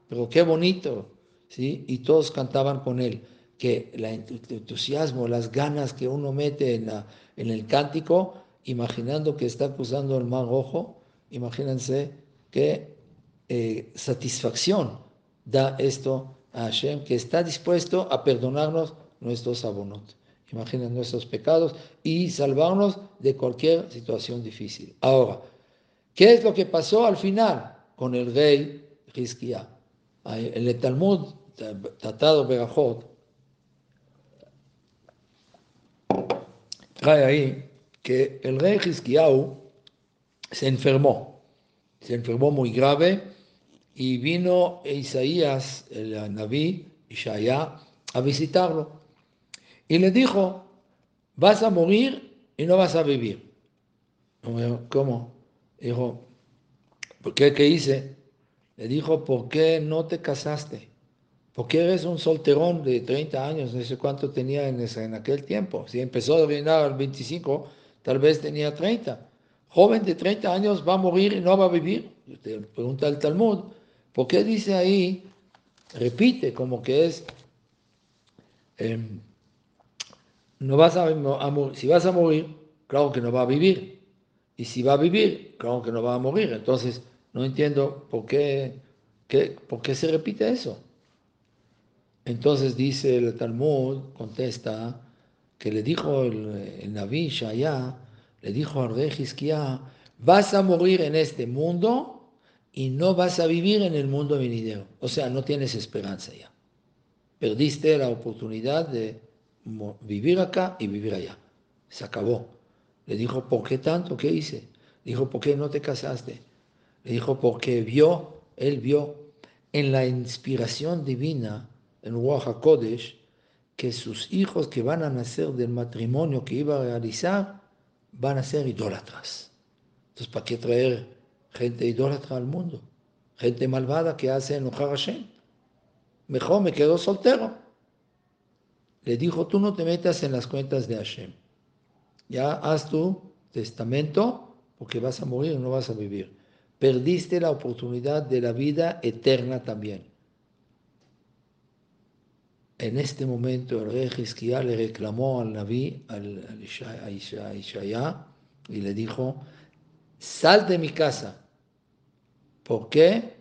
A: pero qué bonito, ¿sí? y todos cantaban con él, que el entusiasmo, las ganas que uno mete en, la, en el cántico, imaginando que está cruzando el mar rojo, imagínense qué eh, satisfacción da esto a Hashem, que está dispuesto a perdonarnos nuestros abonos. Imaginen nuestros pecados y salvarnos de cualquier situación difícil. Ahora, ¿qué es lo que pasó al final con el rey? En el Talmud, Tratado Berajot, trae ahí que el rey Rizquiau se enfermó, se enfermó muy grave y vino Isaías, el Naví, Ishaya, a visitarlo. Y le dijo, vas a morir y no vas a vivir. ¿Cómo? Dijo, ¿por qué? ¿Qué hice? Le dijo, ¿por qué no te casaste? Porque eres un solterón de 30 años, no sé cuánto tenía en, ese, en aquel tiempo. Si empezó a reinar al 25, tal vez tenía 30. Joven de 30 años va a morir y no va a vivir. Pregunta al Talmud, ¿por qué dice ahí, repite como que es, em, no vas a, si vas a morir, claro que no va a vivir. Y si va a vivir, claro que no va a morir. Entonces, no entiendo por qué, qué por qué se repite eso. Entonces dice el Talmud, contesta, que le dijo el, el Naví Shaya, le dijo al rey Hizkiah, vas a morir en este mundo y no vas a vivir en el mundo venidero. O sea, no tienes esperanza ya. Perdiste la oportunidad de vivir acá y vivir allá. Se acabó. Le dijo, ¿por qué tanto? ¿Qué hice? Dijo, ¿por qué no te casaste? Le dijo, porque vio, él vio en la inspiración divina en Ruach Kodesh que sus hijos que van a nacer del matrimonio que iba a realizar van a ser idólatras. Entonces, ¿para qué traer gente idólatra al mundo? Gente malvada que hace enojar a Hashem. Mejor me quedo soltero. Le dijo, tú no te metas en las cuentas de Hashem. Ya haz tu testamento porque vas a morir no vas a vivir. Perdiste la oportunidad de la vida eterna también. En este momento el rey Hizkiah le reclamó al Naví, al, a Ishaya, y le dijo, sal de mi casa. ¿Por qué?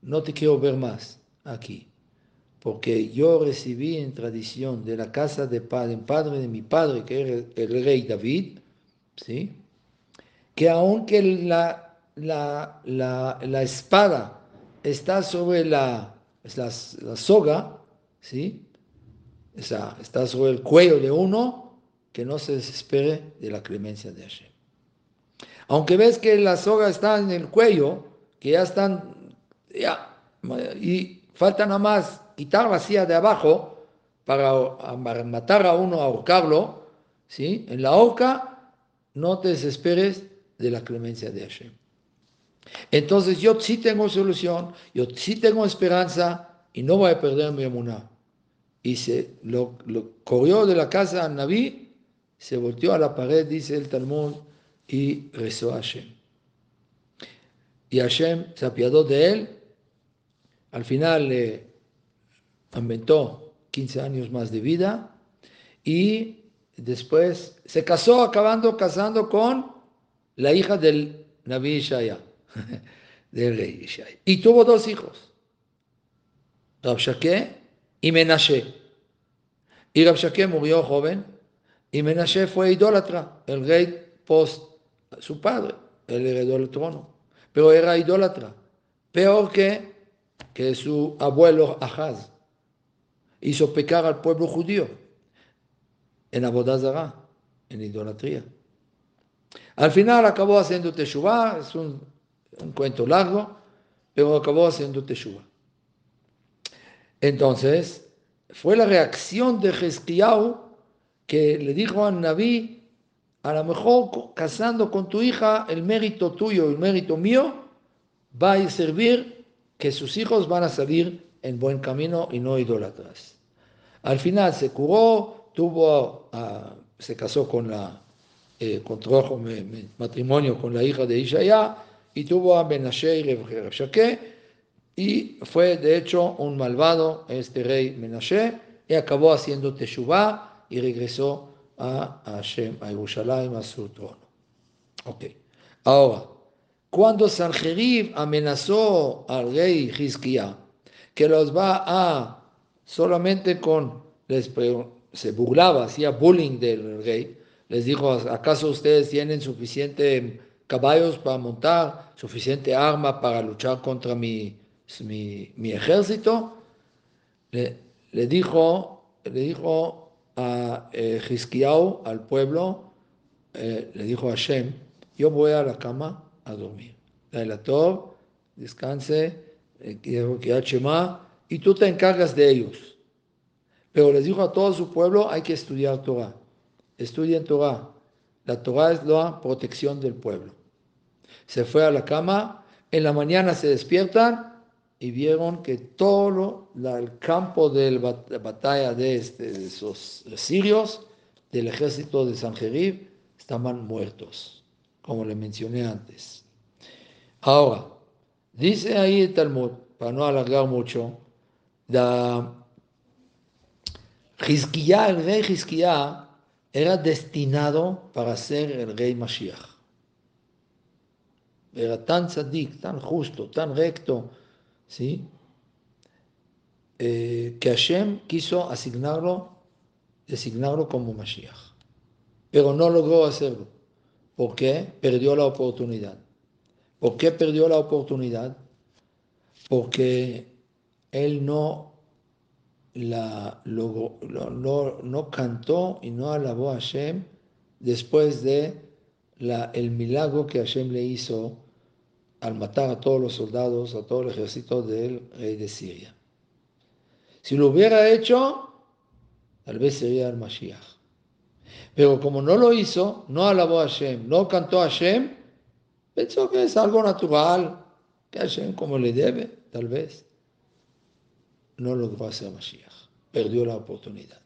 A: No te quiero ver más aquí. Porque yo recibí en tradición de la casa de padre, padre de mi padre, que era el rey David, ¿sí? que aunque la, la, la, espada está sobre la, la, la soga, ¿sí? está sobre el cuello de uno, que no se desespere de la clemencia de Hashem. Aunque ves que la soga está en el cuello, que ya están, ya, y falta nada más quitar la de abajo para matar a uno, ahorcarlo, ¿sí? En la horca, no te desesperes de la clemencia de Hashem. Entonces yo sí tengo solución, yo sí tengo esperanza y no voy a perder mi emuná y se lo, corrió de la casa a Naví, se volteó a la pared, dice el Talmud, y rezó a Hashem. Y Hashem se apiadó de él, al final le aumentó 15 años más de vida. Y después se casó acabando casando con la hija del Naví Ishaya, del rey Ishaya. Y tuvo dos hijos, Rabshakeh y Menashe. Y Rabshakeh murió joven. Y Menashe fue idólatra, el rey post su padre, él heredó el trono, pero era idólatra, peor que, que su abuelo Ahaz. Hizo pecar al pueblo judío en Abodazara, en idolatría. Al final acabó haciendo Teshuvah, es un, un cuento largo, pero acabó haciendo Teshuvah. Entonces, fue la reacción de Jesquiau que le dijo a Naví, a lo mejor casando con tu hija, el mérito tuyo, el mérito mío, va a servir que sus hijos van a salir en buen camino y no idólatras. Al final se curó, tuvo, se casó con la, eh, contrajo matrimonio con la hija de Ishaya y tuvo a Menashe y Shake y fue de hecho un malvado este rey Menashe y acabó haciendo Teshuvah y regresó a Hashem, a Jerusalén, a su trono. Ok. Ahora, cuando Sanjerib amenazó al rey Hizquía, que los va a solamente con, les, se burlaba, hacía bullying del rey, les dijo, ¿acaso ustedes tienen suficiente caballos para montar, suficiente arma para luchar contra mi, mi, ejército? Le, dijo, le dijo a eh, al pueblo, eh, le dijo a Hashem, yo voy a la cama a dormir. Tov, descanse, eh, y tú te encargas de ellos. Pero les dijo a todo su pueblo, hay que estudiar Torah. Estudien Torah. La Torah es la protección del pueblo. Se fue a la cama, en la mañana se despiertan y vieron que todo el campo de la batalla de, este, de esos sirios, del ejército de Sanjerib, estaban muertos, como le mencioné antes. Ahora, dice ahí el Talmud, para no alargar mucho, la el rey Hizquiyá, era destinado para ser el rey Mashiach. Era tan tzadik, tan justo, tan recto, ¿sí? Eh, que Hashem quiso asignarlo, designarlo como Mashiach. Pero no logró hacerlo. ¿Por qué? Perdió la oportunidad. ¿Por qué perdió la oportunidad? Porque él no, la, no, cantó y no alabó a Hashem después de la, el milagro que Hashem le hizo al matar a todos los soldados, a todo el ejército del rey de Siria. Si lo hubiera hecho, tal vez sería el Mashiach. Pero como no lo hizo, no alabó a Hashem, no cantó a Hashem, Pensó que es algo natural, que Hashem como le debe, tal vez. No logró hacer Mashiach, perdió la oportunidad.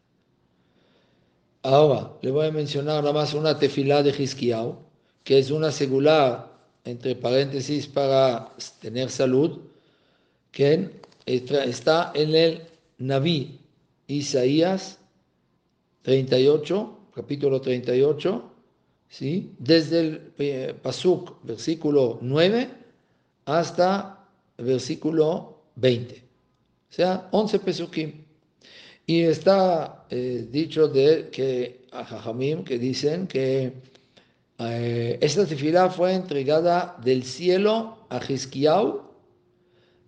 A: Ahora, le voy a mencionar nada más una tefilá de Hizkiyahu, que es una segular, entre paréntesis, para tener salud, que está en el Naví Isaías 38, capítulo 38, ¿sí? desde el eh, Pasuk, versículo 9, hasta versículo 20. O sea, 11 Pesukim. Y está eh, dicho de que a Jajamim que dicen que eh, esta tefilá fue entregada del cielo a Hizkiyahu,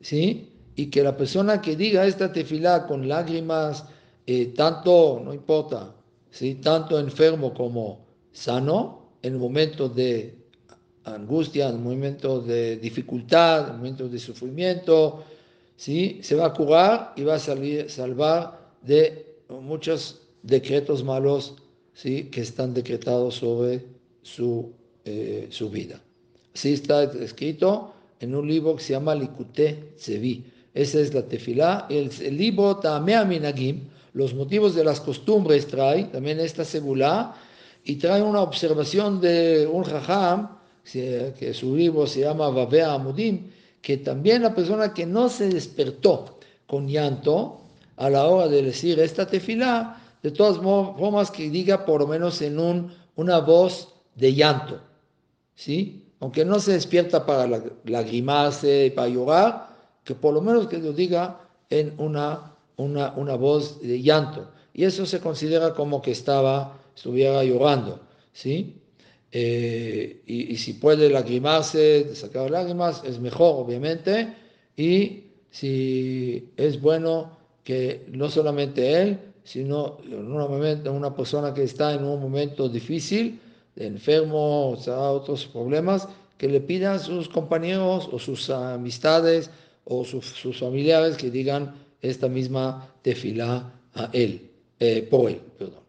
A: ¿sí? Y que la persona que diga esta tefilá con lágrimas, tanto, no importa, ¿sí? Tanto enfermo como sano en momentos de angustia, en momentos de dificultad, en momentos de sufrimiento, ¿sí? se va a curar y va a salir, salvar de muchos decretos malos ¿sí? que están decretados sobre su, eh, su vida. Así está escrito en un libro que se llama Likute Tzevi. Esa es la tefilá. El, el libro Tamea Minagim, los motivos de las costumbres trae, también esta segula, y trae una observación de un jajam, que su libro se llama Babea Amudim, que también la persona que no se despertó con llanto a la hora de decir esta tefilá, de todas formas que diga por lo menos en un, una voz de llanto, ¿sí? Aunque no se despierta para lagrimarse, para llorar, que por lo menos que lo diga en una, una, una voz de llanto. Y eso se considera como que estaba estuviera llorando, ¿sí? Eh, y, si puede lagrimarse, sacar lágrimas, es mejor, obviamente, y si es bueno que no solamente él, sino normalmente una persona que está en un momento difícil, enfermo, o sea, otros problemas, que le pidan sus compañeros o sus amistades o sus, familiares que digan esta misma tefilá a él, eh, por él, perdón.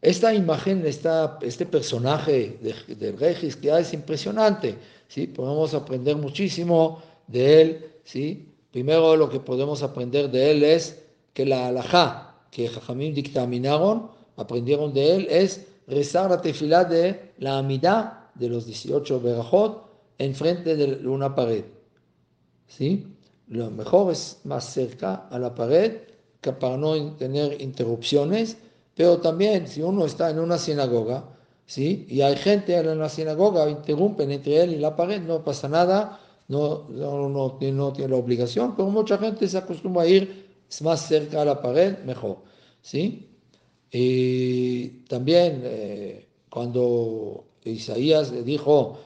A: Esta imagen, esta, este personaje de, de Regis que es impresionante, ¿sí? Podemos aprender muchísimo de él, ¿sí? Primero lo que podemos aprender de él es que la alajá que Jajamim dictaminaron, aprendieron de él, es rezar la tefilá de la amidad de los 18 verajot enfrente de una pared. ¿Sí? Lo mejor es más cerca a la pared que para no tener interrupciones pero también, si uno está en una sinagoga, ¿sí? Y hay gente en la sinagoga, interrumpen entre él y la pared, no pasa nada, no, no, no, no tiene la obligación, pero mucha gente se acostumbra a ir más cerca a la pared, mejor, ¿sí? Y también eh, cuando Isaías le dijo,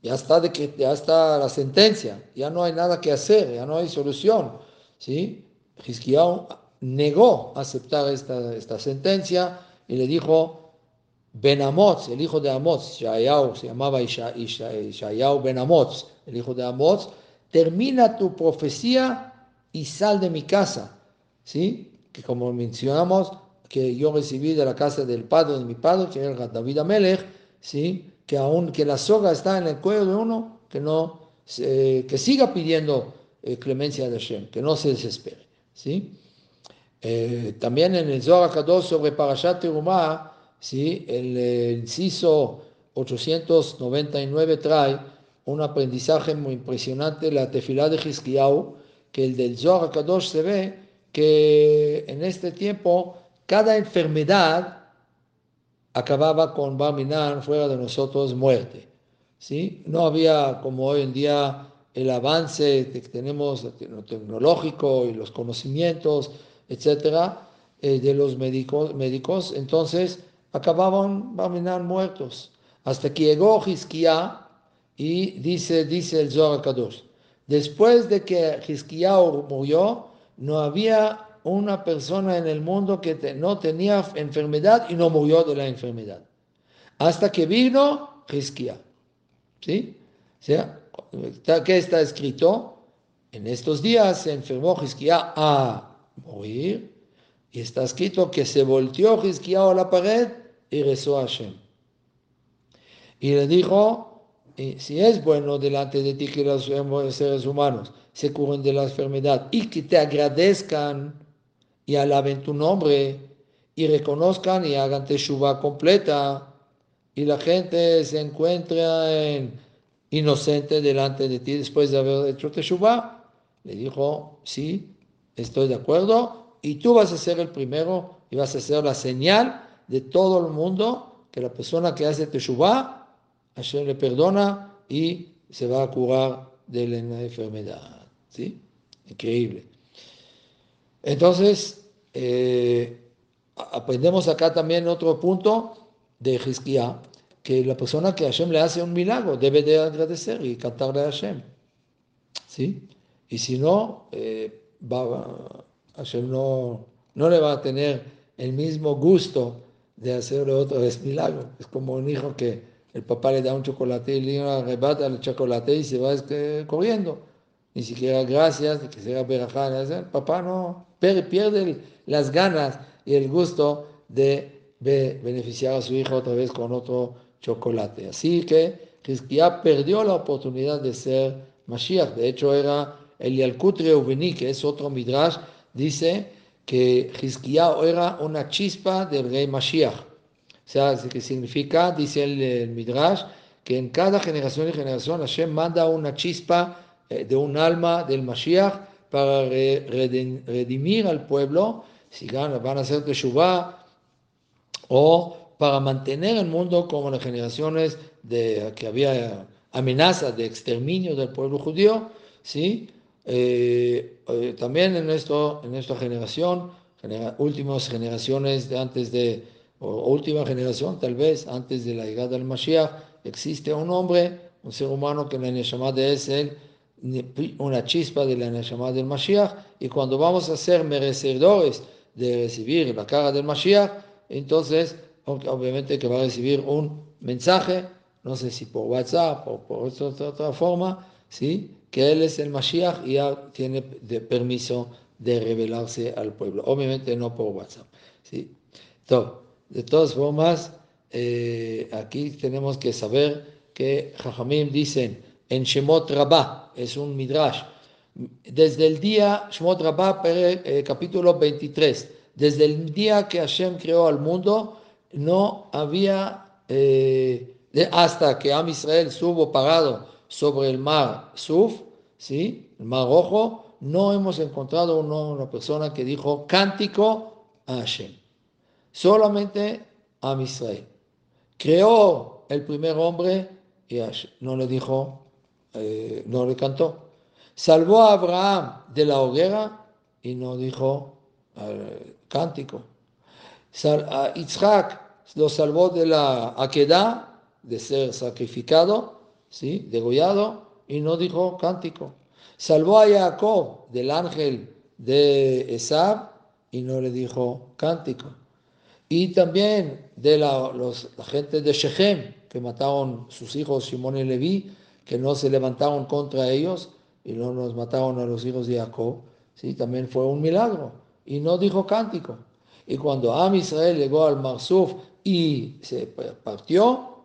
A: ya está, de que, ya está la sentencia, ya no hay nada que hacer, ya no hay solución, ¿sí? negó aceptar esta, esta sentencia y le dijo, Ben Amotz, el hijo de Amotz, Shayau, se llamaba Ishayau Ben Amotz, el hijo de Amotz, termina tu profecía y sal de mi casa. ¿Sí? Que como mencionamos, que yo recibí de la casa del padre de mi padre, que era David Amelech, ¿sí? Que aún que la soga está en el cuello de uno, que no, que siga pidiendo eh, clemencia de Hashem, que no se desespere, ¿sí? Eh, también en el Zohar Kadosh sobre Parashat Terumah, ¿sí? el, inciso 899 trae un aprendizaje muy impresionante, la tefilá de Hizkiyahu, que el del Zohar Kadosh se ve que en este tiempo cada enfermedad acababa con Barminan fuera de nosotros muerte. ¿sí? No había como hoy en día el avance que tenemos lo tecnológico y los conocimientos, etcétera, eh, de los médicos, médicos. Entonces, acababan Barminan muertos. Hasta que llegó Hizkiah y dice, dice el Zohar después de que Hizkiah murió, no había una persona en el mundo que no tenía enfermedad y no murió de la enfermedad. Hasta que vino Hizkiah. ¿Sí? Sea, ¿qué está escrito? En estos días se enfermó Hizkiah a morir y está escrito que se volteó Hizkiah a la pared y rezó a Hashem. Y le dijo, si es bueno delante de ti que los seres humanos se curen de la enfermedad y que te agradezcan y alaben tu nombre y reconozcan y hagan teshuva completa y la gente se encuentra inocente delante de ti después de haber hecho teshuva, le dijo, sí, estoy de acuerdo y tú vas a ser el primero y vas a ser la señal de todo el mundo que la persona que hace Teshuvah, Hashem le perdona y se va a curar de la enfermedad. ¿Sí? Increíble. Entonces, eh, aprendemos acá también otro punto de Hizkiah, que la persona que Hashem le hace un milagro debe de agradecer y cantarle a Hashem. ¿Sí? Y si no, eh, Hashem no, no le va a tener el mismo gusto de hacerle otra vez milagro. Es como un hijo que el papá le da un chocolate y le arrebata el chocolate y se va corriendo. Ni siquiera gracias, ni que sea verajá. El papá no pierde las ganas y el gusto de beneficiar a su hijo otra vez con otro chocolate. Así que ya perdió la oportunidad de ser Mashiach. De hecho, era el Yalkut Reuveni, que es otro midrash, dice que Hizkiah era una chispa del rey Mashiach. O sea, que significa, dice el, Midrash, que en cada generación y generación Hashem manda una chispa de un alma del Mashiach para redimir al pueblo, si van a hacer Teshuvah, o para mantener el mundo como las generaciones de que había amenaza de exterminio del pueblo judío, ¿sí? Eh, eh, también en, esto, en esta generación, últimas generaciones de antes de, o última generación tal vez, antes de la llegada del Mashiach, existe un hombre, un ser humano que la Neshama de es una chispa de la Neshama del Mashiach, y cuando vamos a ser merecedores de recibir la cara del Mashiach, entonces obviamente que va a recibir un mensaje, no sé si por WhatsApp o por otra, otra forma, ¿sí? que él es el Mashiach y ya tiene permiso de revelarse al pueblo. Obviamente no por WhatsApp. ¿sí? de todas formas, eh, aquí tenemos que saber que Jajamim dicen en Shemot Rabbah, es un midrash, desde el día, Shemot Rabbah, eh, capítulo 23, desde el día que Hashem creó al mundo, no había, eh, hasta que Am Israel estuvo pagado sobre el mar Suf, ¿sí? el mar rojo, no hemos encontrado una, persona que dijo cántico a Hashem. Solamente a Israel. Creó el primer hombre y no le dijo, eh, no le cantó. Salvó a Abraham de la hoguera y no dijo eh, cántico. a Isaac lo salvó de la aquedad, de ser sacrificado, ¿sí? degollado, y no dijo cántico. Salvó a Jacob del ángel de Esab y no le dijo cántico. Y también de la, los, la gente de Shechem, que mataron sus hijos Simón y Leví, que no se levantaron contra ellos y no nos mataron a los hijos de Jacob, ¿sí? también fue un milagro. Y no dijo cántico. Y cuando Am Israel llegó al Marsuf y se partió,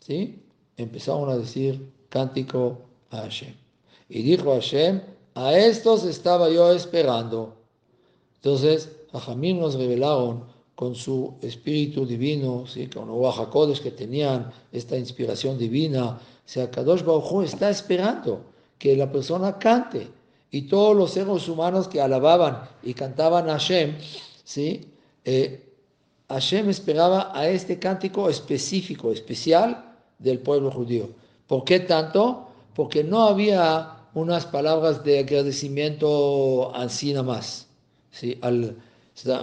A: ¿sí? empezaron a decir cántico a Hashem. Y dijo Hashem, a estos estaba yo esperando. Entonces, a Jamín nos revelaron con su espíritu divino, ¿sí? con los que tenían esta inspiración divina. Sea, Kadosh Baruj está esperando que la persona cante. Y todos los seres humanos que alababan y cantaban a Hashem, ¿sí? Eh, Hashem esperaba a este cántico específico, especial del pueblo judío. ¿Por qué tanto? Porque no había unas palabras de agradecimiento así nada más. ¿sí? Al,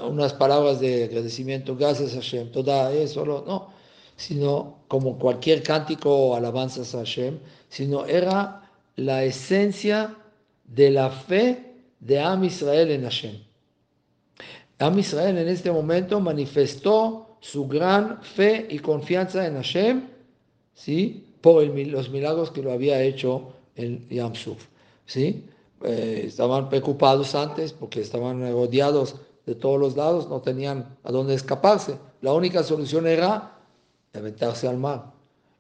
A: unas palabras de agradecimiento, gracias a Hashem, toda eso, no, sino como cualquier cántico o alabanzas a Hashem, sino era la esencia de la fe de Am Israel en Hashem. Am Israel en este momento manifestó su gran fe y confianza en Hashem, ¿sí? por los milagros que lo había hecho en Yam Suf. ¿sí? Eh, estaban preocupados antes porque estaban rodeados de todos los lados, no tenían a dónde escaparse. La única solución era aventarse al mar.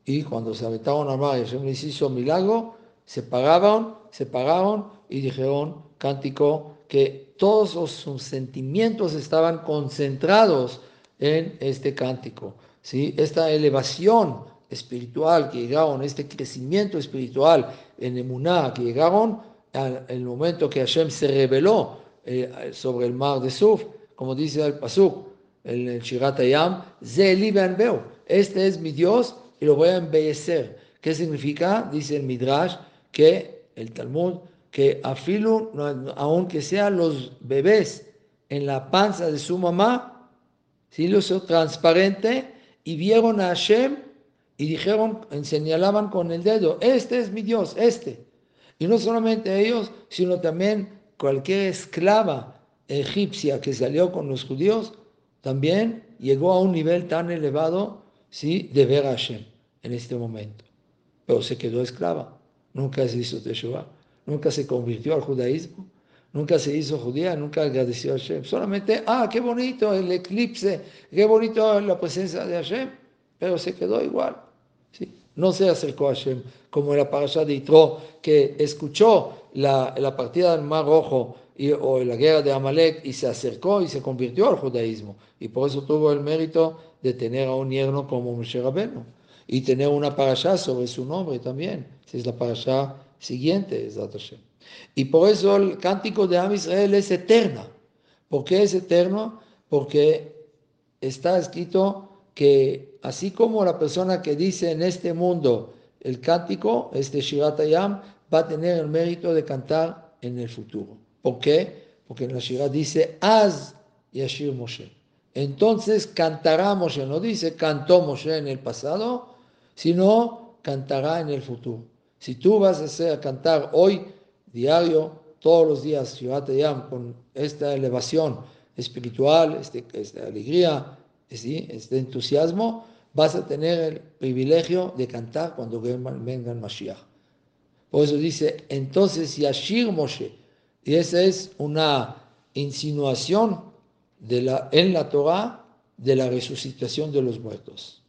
A: Y cuando se aventaron al mar y Hashem les hizo milagro, se pagaron, se pagaron y dijeron, cántico, que todos sus sentimientos estaban concentrados en este cántico. ¿sí? Esta elevación espiritual que llegaron, este crecimiento espiritual en Emuná que llegaron, al el momento que Hashem se reveló eh, sobre el mar de Suf, como dice el Pasuk, en el Shirat Ayam, este es mi Dios y lo voy a embellecer. ¿Qué significa? Dice el Midrash, que el Talmud, que afilu, aunque sean los bebés en la panza de su mamá, si lo hizo transparente y vieron a Hashem y dijeron, señalaban con el dedo, este es mi Dios, este. Y no solamente ellos, sino también cualquier esclava egipcia que salió con los judíos, también llegó a un nivel tan elevado ¿sí? de ver a Hashem en este momento. Pero se quedó esclava, nunca se hizo Teshuvah, nunca se convirtió al judaísmo, nunca se hizo judía, nunca agradeció a Hashem. Solamente, ah, qué bonito el eclipse, qué bonito la presencia de Hashem, pero se quedó igual. ¿sí? No se acercó a Hashem, como en la parasha de Itro, que escuchó la, la partida del Mar Rojo y, o la guerra de Amalek y se acercó y se convirtió al judaísmo. Y por eso tuvo el mérito de tener a un yerno como Moshe Rabbeinu y tener una parasha sobre su nombre también. Esa es la parasha siguiente, Hashem. Y por eso el cántico de Am Israel es eterna. ¿Por qué es eterno? Porque está escrito que así como la persona que dice en este mundo el cántico, este Shiratayam, va a tener el mérito de cantar en el futuro. ¿Por qué? Porque en la Shirat dice, Az Yashir Moshe. Entonces cantará Moshe, no dice cantó Moshe en el pasado, sino cantará en el futuro. Si tú vas a, hacer, a cantar hoy, diario, todos los días, Shiratayam, con esta elevación espiritual, este, esta alegría, este entusiasmo, vas a tener el privilegio de cantar cuando venga el Mashiach. Por eso dice, entonces Yashir Moshe, y esa es una insinuación de la, en la Torah de la resucitación de los muertos,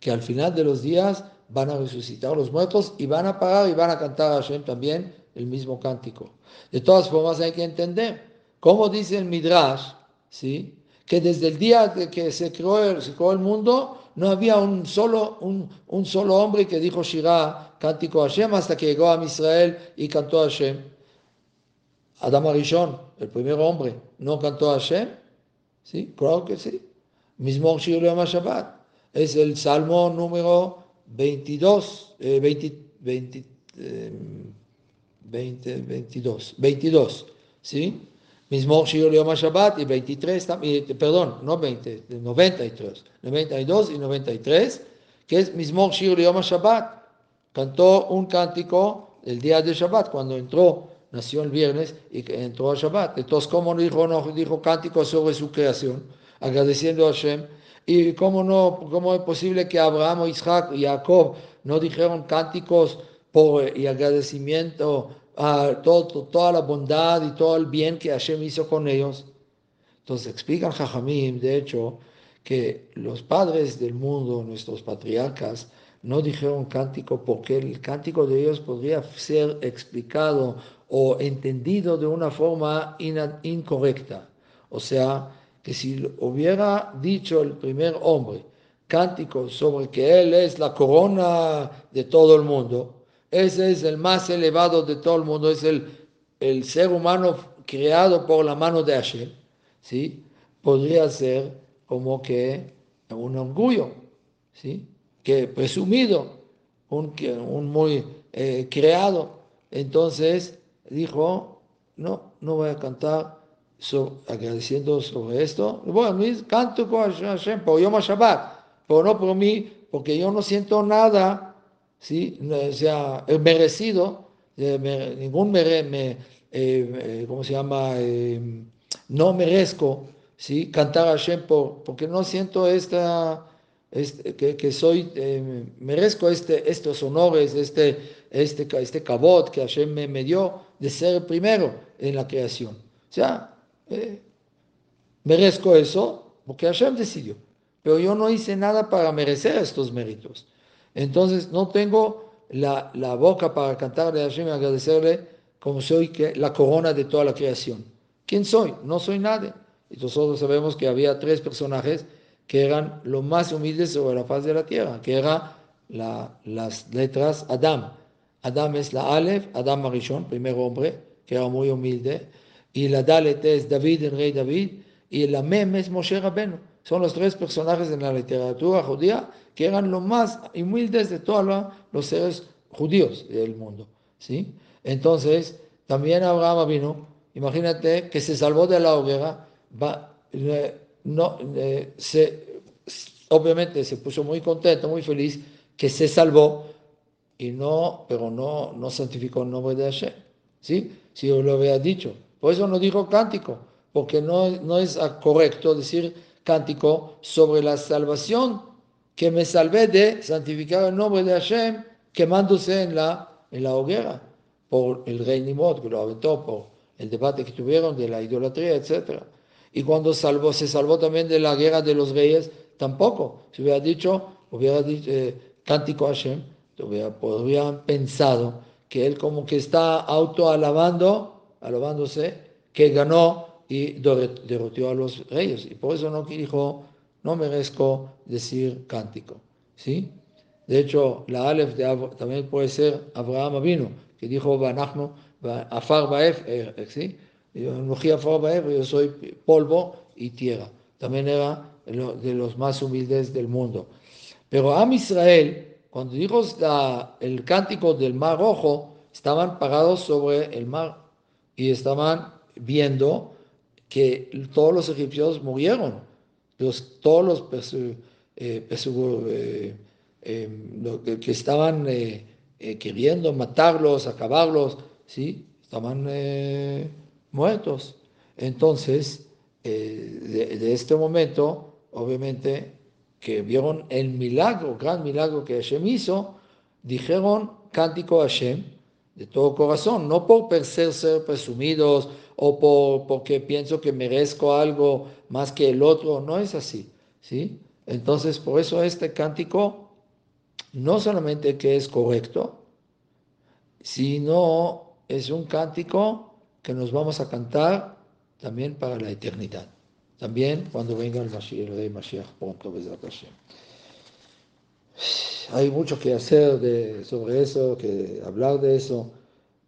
A: que al final de los días van a resucitar los muertos y van a parar y van a cantar a Hashem también el mismo cántico. De todas formas hay que entender, como dice el Midrash, ¿sí? que desde el día que se creó el, mundo, no había un solo, un, un solo hombre que dijo Shirah, cántico a Hashem, hasta que llegó a Israel y cantó a Hashem. Adam Arishon, el primer hombre, ¿no cantó a Hashem? Sí, claro que sí. Mismo Shir Shabbat. es el Salmo número 22, 20, 20, 20, 22, 22, ¿sí? Mismo Shir Yom Shabbat y 23, perdón, no 20, 93, 92 y 93, que es Mismo Shir Yom Shabbat. Cantó un cántico el día de Shabbat, cuando entró, nació el viernes y entró a Shabbat. Entonces, ¿cómo dijo, no dijo cántico sobre su creación? Agradeciendo a Hashem. ¿Y cómo, no, cómo es posible que Abraham, Isaac y Jacob no dijeron cánticos por, y agradecimiento a todo, toda la bondad y todo el bien que Hashem hizo con ellos. Entonces explican Jajamim, de hecho, que los padres del mundo, nuestros patriarcas, no dijeron cántico porque el cántico de ellos podría ser explicado o entendido de una forma incorrecta. O sea, que si hubiera dicho el primer hombre cántico sobre que él es la corona de todo el mundo, ese es el más elevado de todo el mundo, es el, el ser humano creado por la mano de Hashem, ¿sí? Podría ser como que un orgullo, ¿sí? Que presumido, un, un muy eh, creado. Entonces dijo, no, no voy a cantar agradeciendo sobre esto. Bueno, canto con Hashem por Yom Shabbat, pero no por mí, porque yo no siento nada ¿sí? O sea, merecido, ningún mere, me, eh, eh, ¿cómo se llama? Eh, no merezco, ¿sí? Cantar a Hashem porque no siento esta, este, que, que, soy, merezco este, estos honores, este, este, este cabot que Hashem me, me, dio de ser primero en la creación. O sea, merezco eso porque Hashem decidió. Pero yo no hice nada para merecer estos méritos. Entonces no tengo la, la boca para cantarle a Hashem y agradecerle como soy que, la corona de toda la creación. ¿Quién soy? No soy nadie. Y nosotros sabemos que había tres personajes que eran los más humildes sobre la faz de la tierra, que eran la, las letras Adam. Adam es la Aleph, Adam Marishon, primer hombre, que era muy humilde, y la Dalet es David, el rey David, y la Mem es Moshe Rabenu. Son los tres personajes en la literatura judía que eran los más humildes de todos los seres judíos del mundo. ¿sí? Entonces, también Abraham vino, imagínate que se salvó de la hoguera, va, no, se, obviamente se puso muy contento, muy feliz, que se salvó, y no, pero no, no santificó el nombre de Hashem. ¿sí? Si yo lo había dicho. Por eso no dijo cántico, porque no, no es correcto decir cántico sobre la salvación que me salvé de santificar el nombre de Hashem quemándose en la, en la hoguera por el rey Nimrod que lo aventó, por el debate que tuvieron de la idolatría, etc. Y cuando salvó, se salvó también de la guerra de los reyes, tampoco. Si hubiera dicho, hubiera dicho eh, cántico Hashem, hubiera, pensado que él como que está autoalabando, alabándose, que ganó y derrotó a los reyes. Y por eso no dijo no merezco decir cántico. ¿sí? De hecho, la Aleph también puede ser Abraham vino, que dijo, Afar Baef, eh, ¿sí? yo soy polvo y tierra. También era de los más humildes del mundo. Pero Am Israel, cuando dijo el cántico del mar rojo, estaban parados sobre el mar y estaban viendo que todos los egipcios murieron todos los eh, eh, eh, que estaban queriendo matarlos, acabarlos, ¿sí? estaban muertos. Entonces, de, este momento, obviamente, que vieron el milagro, gran milagro que Hashem hizo, dijeron cántico a Hashem de todo corazón, no por ser, ser presumidos o por, porque pienso que merezco algo más que el otro, no es así, ¿sí? Entonces, por eso este cántico no solamente que es correcto, sino es un cántico que nos vamos a cantar también para la eternidad. También cuando venga el, Mashiach, el rey Mashiach Hay mucho que hacer de, sobre eso, que hablar de eso.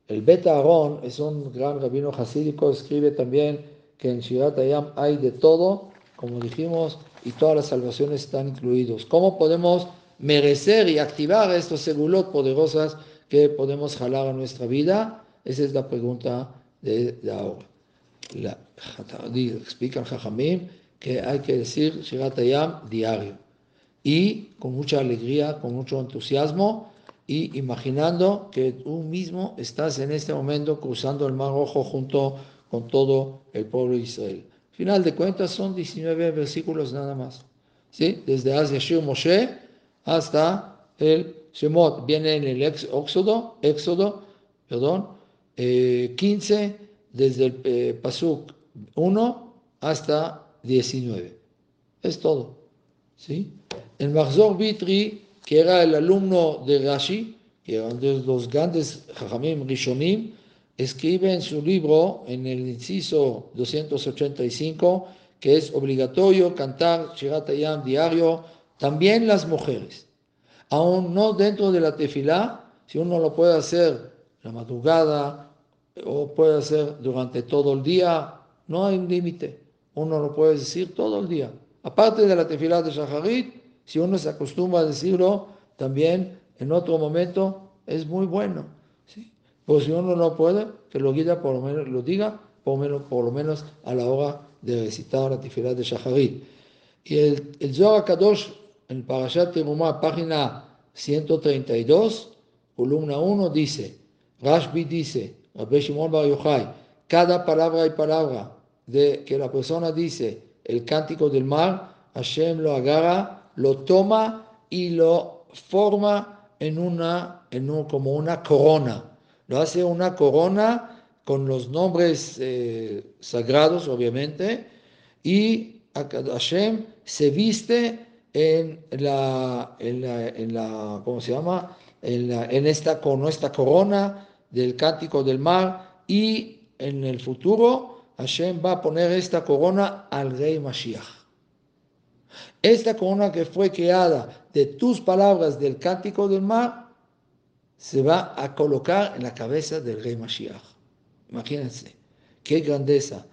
A: El Beta es un gran rabino hasídico, escribe también que en Shirat hay de todo como dijimos, y todas las salvaciones están incluidos. ¿Cómo podemos merecer y activar estos segulot poderosas que podemos jalar a nuestra vida? Esa es la pregunta de, ahora. La, explica el que hay que decir Shirat diario y con mucha alegría, con mucho entusiasmo y imaginando que tú mismo estás en este momento cruzando el Mar Rojo junto con todo el pueblo de Israel. Final de cuentas son 19 versículos nada más. ¿sí? Desde Yashir Moshe hasta el Shemot. Viene en el Éxodo, Éxodo perdón, 15, eh, desde el eh, Pasuk 1 hasta 19. Es todo. ¿sí? El Mahzor Vitri que era el alumno de Rashi, que uno de los grandes Jajamim Rishonim, escribe en su libro, en el inciso 285, que es obligatorio cantar Shirat Hayam diario, también las mujeres. Aún no dentro de la tefilá, si uno lo puede hacer la madrugada o puede hacer durante todo el día, no hay un límite. Uno lo puede decir todo el día. Aparte de la tefilá de Shacharit, si uno se acostumbra a decirlo, también en otro momento es muy bueno. ¿sí? Pues si uno no puede, que lo, por lo, menos, lo diga por, menos, por lo menos a la hora de recitar la tefilá de Shacharit. Y el, el Zohar Kadosh, en Parashat Terumah, página 132, columna 1, dice, Rashbi dice, Rabbi Shimon Bar Yochai, cada palabra y palabra de que la persona dice el cántico del mar, Hashem lo agarra lo toma y lo forma en una, en como una corona. Lo hace una corona con los nombres eh, sagrados, obviamente, y Hashem se viste en la, en la, ¿cómo se llama? En, en esta, con esta corona del cántico del mar y en el futuro Hashem va a poner esta corona al rey Mashiach. Esta corona que fue creada de tus palabras del cántico del mar se va a colocar en la cabeza del rey Mashiach. Imagínense, qué grandeza.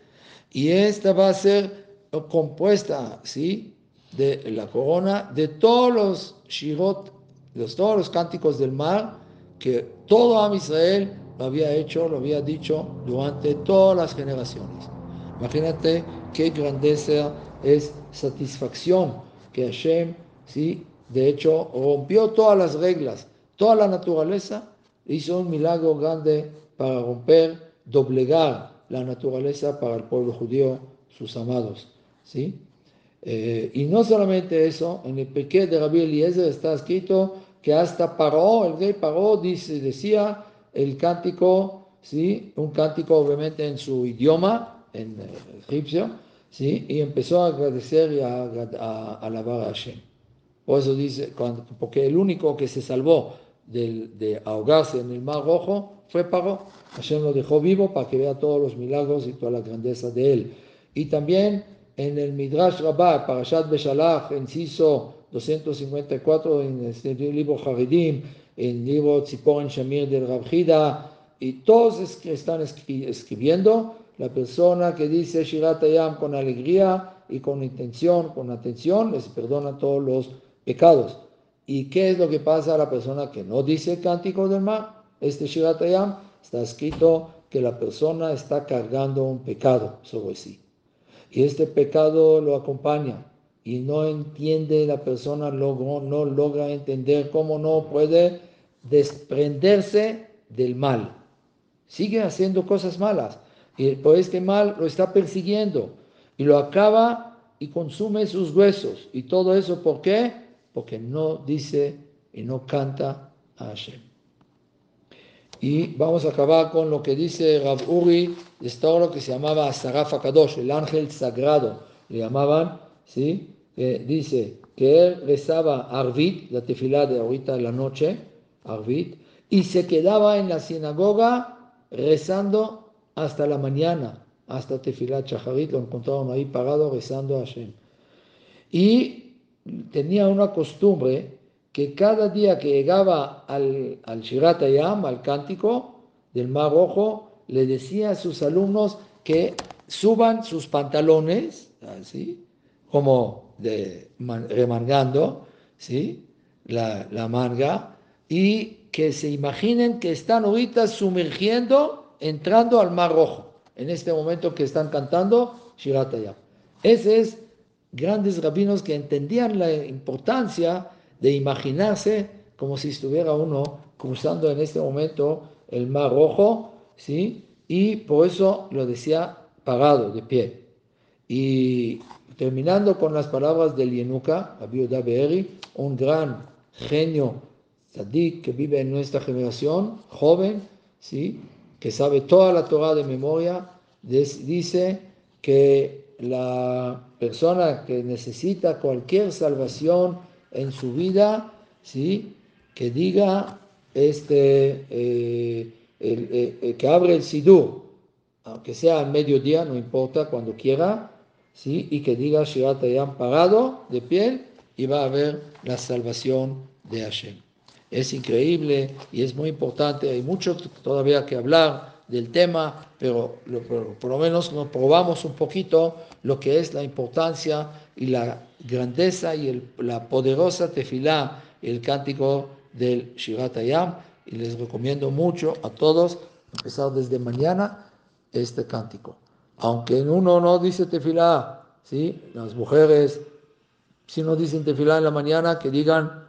A: Y esta va a ser compuesta, ¿sí? De la corona de todos los shirot, de todos los cánticos del mar, que todo Am Israel lo había hecho, lo había dicho durante todas las generaciones. Imagínate qué grandeza es satisfacción que Hashem, ¿sí? de hecho, rompió todas las reglas, toda la naturaleza, hizo un milagro grande para romper, doblegar la naturaleza para el pueblo judío, sus amados. ¿sí? Eh, y no solamente eso, en el Pequé de Rabbi Eliezer está escrito que hasta Paró, el rey Paró, dice, decía el cántico, ¿sí? un cántico obviamente en su idioma, en egipcio, ¿sí? y empezó a agradecer y a, alabar a Hashem. Por eso dice, porque el único que se salvó de, ahogarse en el mar rojo fue Paro. Hashem lo dejó vivo para que vea todos los milagros y toda la grandeza de él. Y también en el Midrash Rabbah, Parashat Beshalach, inciso 254, en el libro Haridim, en el libro Tziporen Shamir del Rabjida, y todos están escribiendo la persona que dice Shirat Ayam con alegría y con intención, con atención, les perdona todos los pecados. ¿Y qué es lo que pasa a la persona que no dice el cántico del mar? Este Shirat está escrito que la persona está cargando un pecado sobre sí. Y este pecado lo acompaña y no entiende la persona, no logra entender cómo no puede desprenderse del mal. Sigue haciendo cosas malas y por este mal lo está persiguiendo y lo acaba y consume sus huesos. ¿Y todo eso por qué? Porque no dice y no canta a Hashem. Y vamos a acabar con lo que dice Rav Uri, de lo que se llamaba Asaraf Kadosh, el ángel sagrado, le llamaban, ¿sí? Dice que él rezaba Arvit, la tefilá de ahorita en la noche, Arvit, y se quedaba en la sinagoga rezando hasta la mañana, hasta Tefilat Shacharit, lo encontraron ahí parado rezando a Hashem. Y tenía una costumbre que cada día que llegaba al, al Shirat al cántico del Mar Rojo, le decía a sus alumnos que suban sus pantalones, así, como de, remangando, ¿sí? La, la manga, y que se imaginen que están ahorita sumergiendo, entrando al Mar Rojo, en este momento que están cantando Shirat Ese es grandes rabinos que entendían la importancia de imaginarse como si estuviera uno cruzando en este momento el Mar Rojo, ¿sí? Y por eso lo decía parado, de pie. Y terminando con las palabras del Yenuka, Abiuda Be'eri, un gran genio tzadik que vive en nuestra generación, joven, ¿sí? que sabe toda la Torah de memoria, dice que la persona que necesita cualquier salvación en su vida, ¿sí? que diga, este, eh, eh, eh, que abre el Sidur, aunque sea al mediodía, no importa, cuando quiera, ¿sí? y que diga Shirat Hayam parado, de pie, y va a haber la salvación de Hashem. Es increíble y es muy importante, hay mucho todavía que hablar del tema, pero, por lo menos nos probamos un poquito lo que es la importancia y la grandeza y la poderosa tefilá, el cántico del Shirat Hayam, y les recomiendo mucho a todos empezar desde mañana este cántico. Aunque uno no dice tefilá, ¿sí? las mujeres, si no dicen tefilá en la mañana, que digan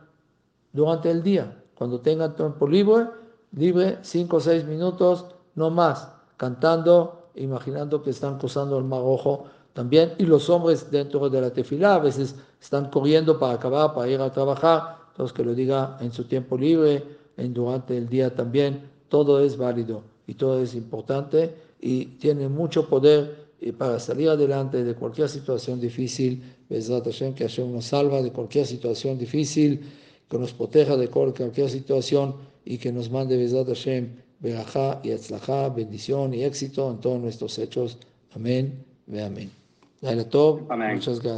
A: durante el día, cuando tengan tiempo libre, libre, cinco o seis minutos, no más, cantando, imaginando que están cruzando el mar rojo también, y los hombres dentro de la tefilá a veces están corriendo para acabar, para ir a trabajar, entonces que lo diga en su tiempo libre, en durante el día también, todo es válido y todo es importante y tiene mucho poder y para salir adelante de cualquier situación difícil, Hashem, que Hashem nos salva de cualquier situación difícil, que nos proteja de cualquier situación y que nos mande Bezat Hashem, Berajá y Atzlajá, bendición y éxito en todos nuestros hechos. Amén. Ve amén. Muchas gracias.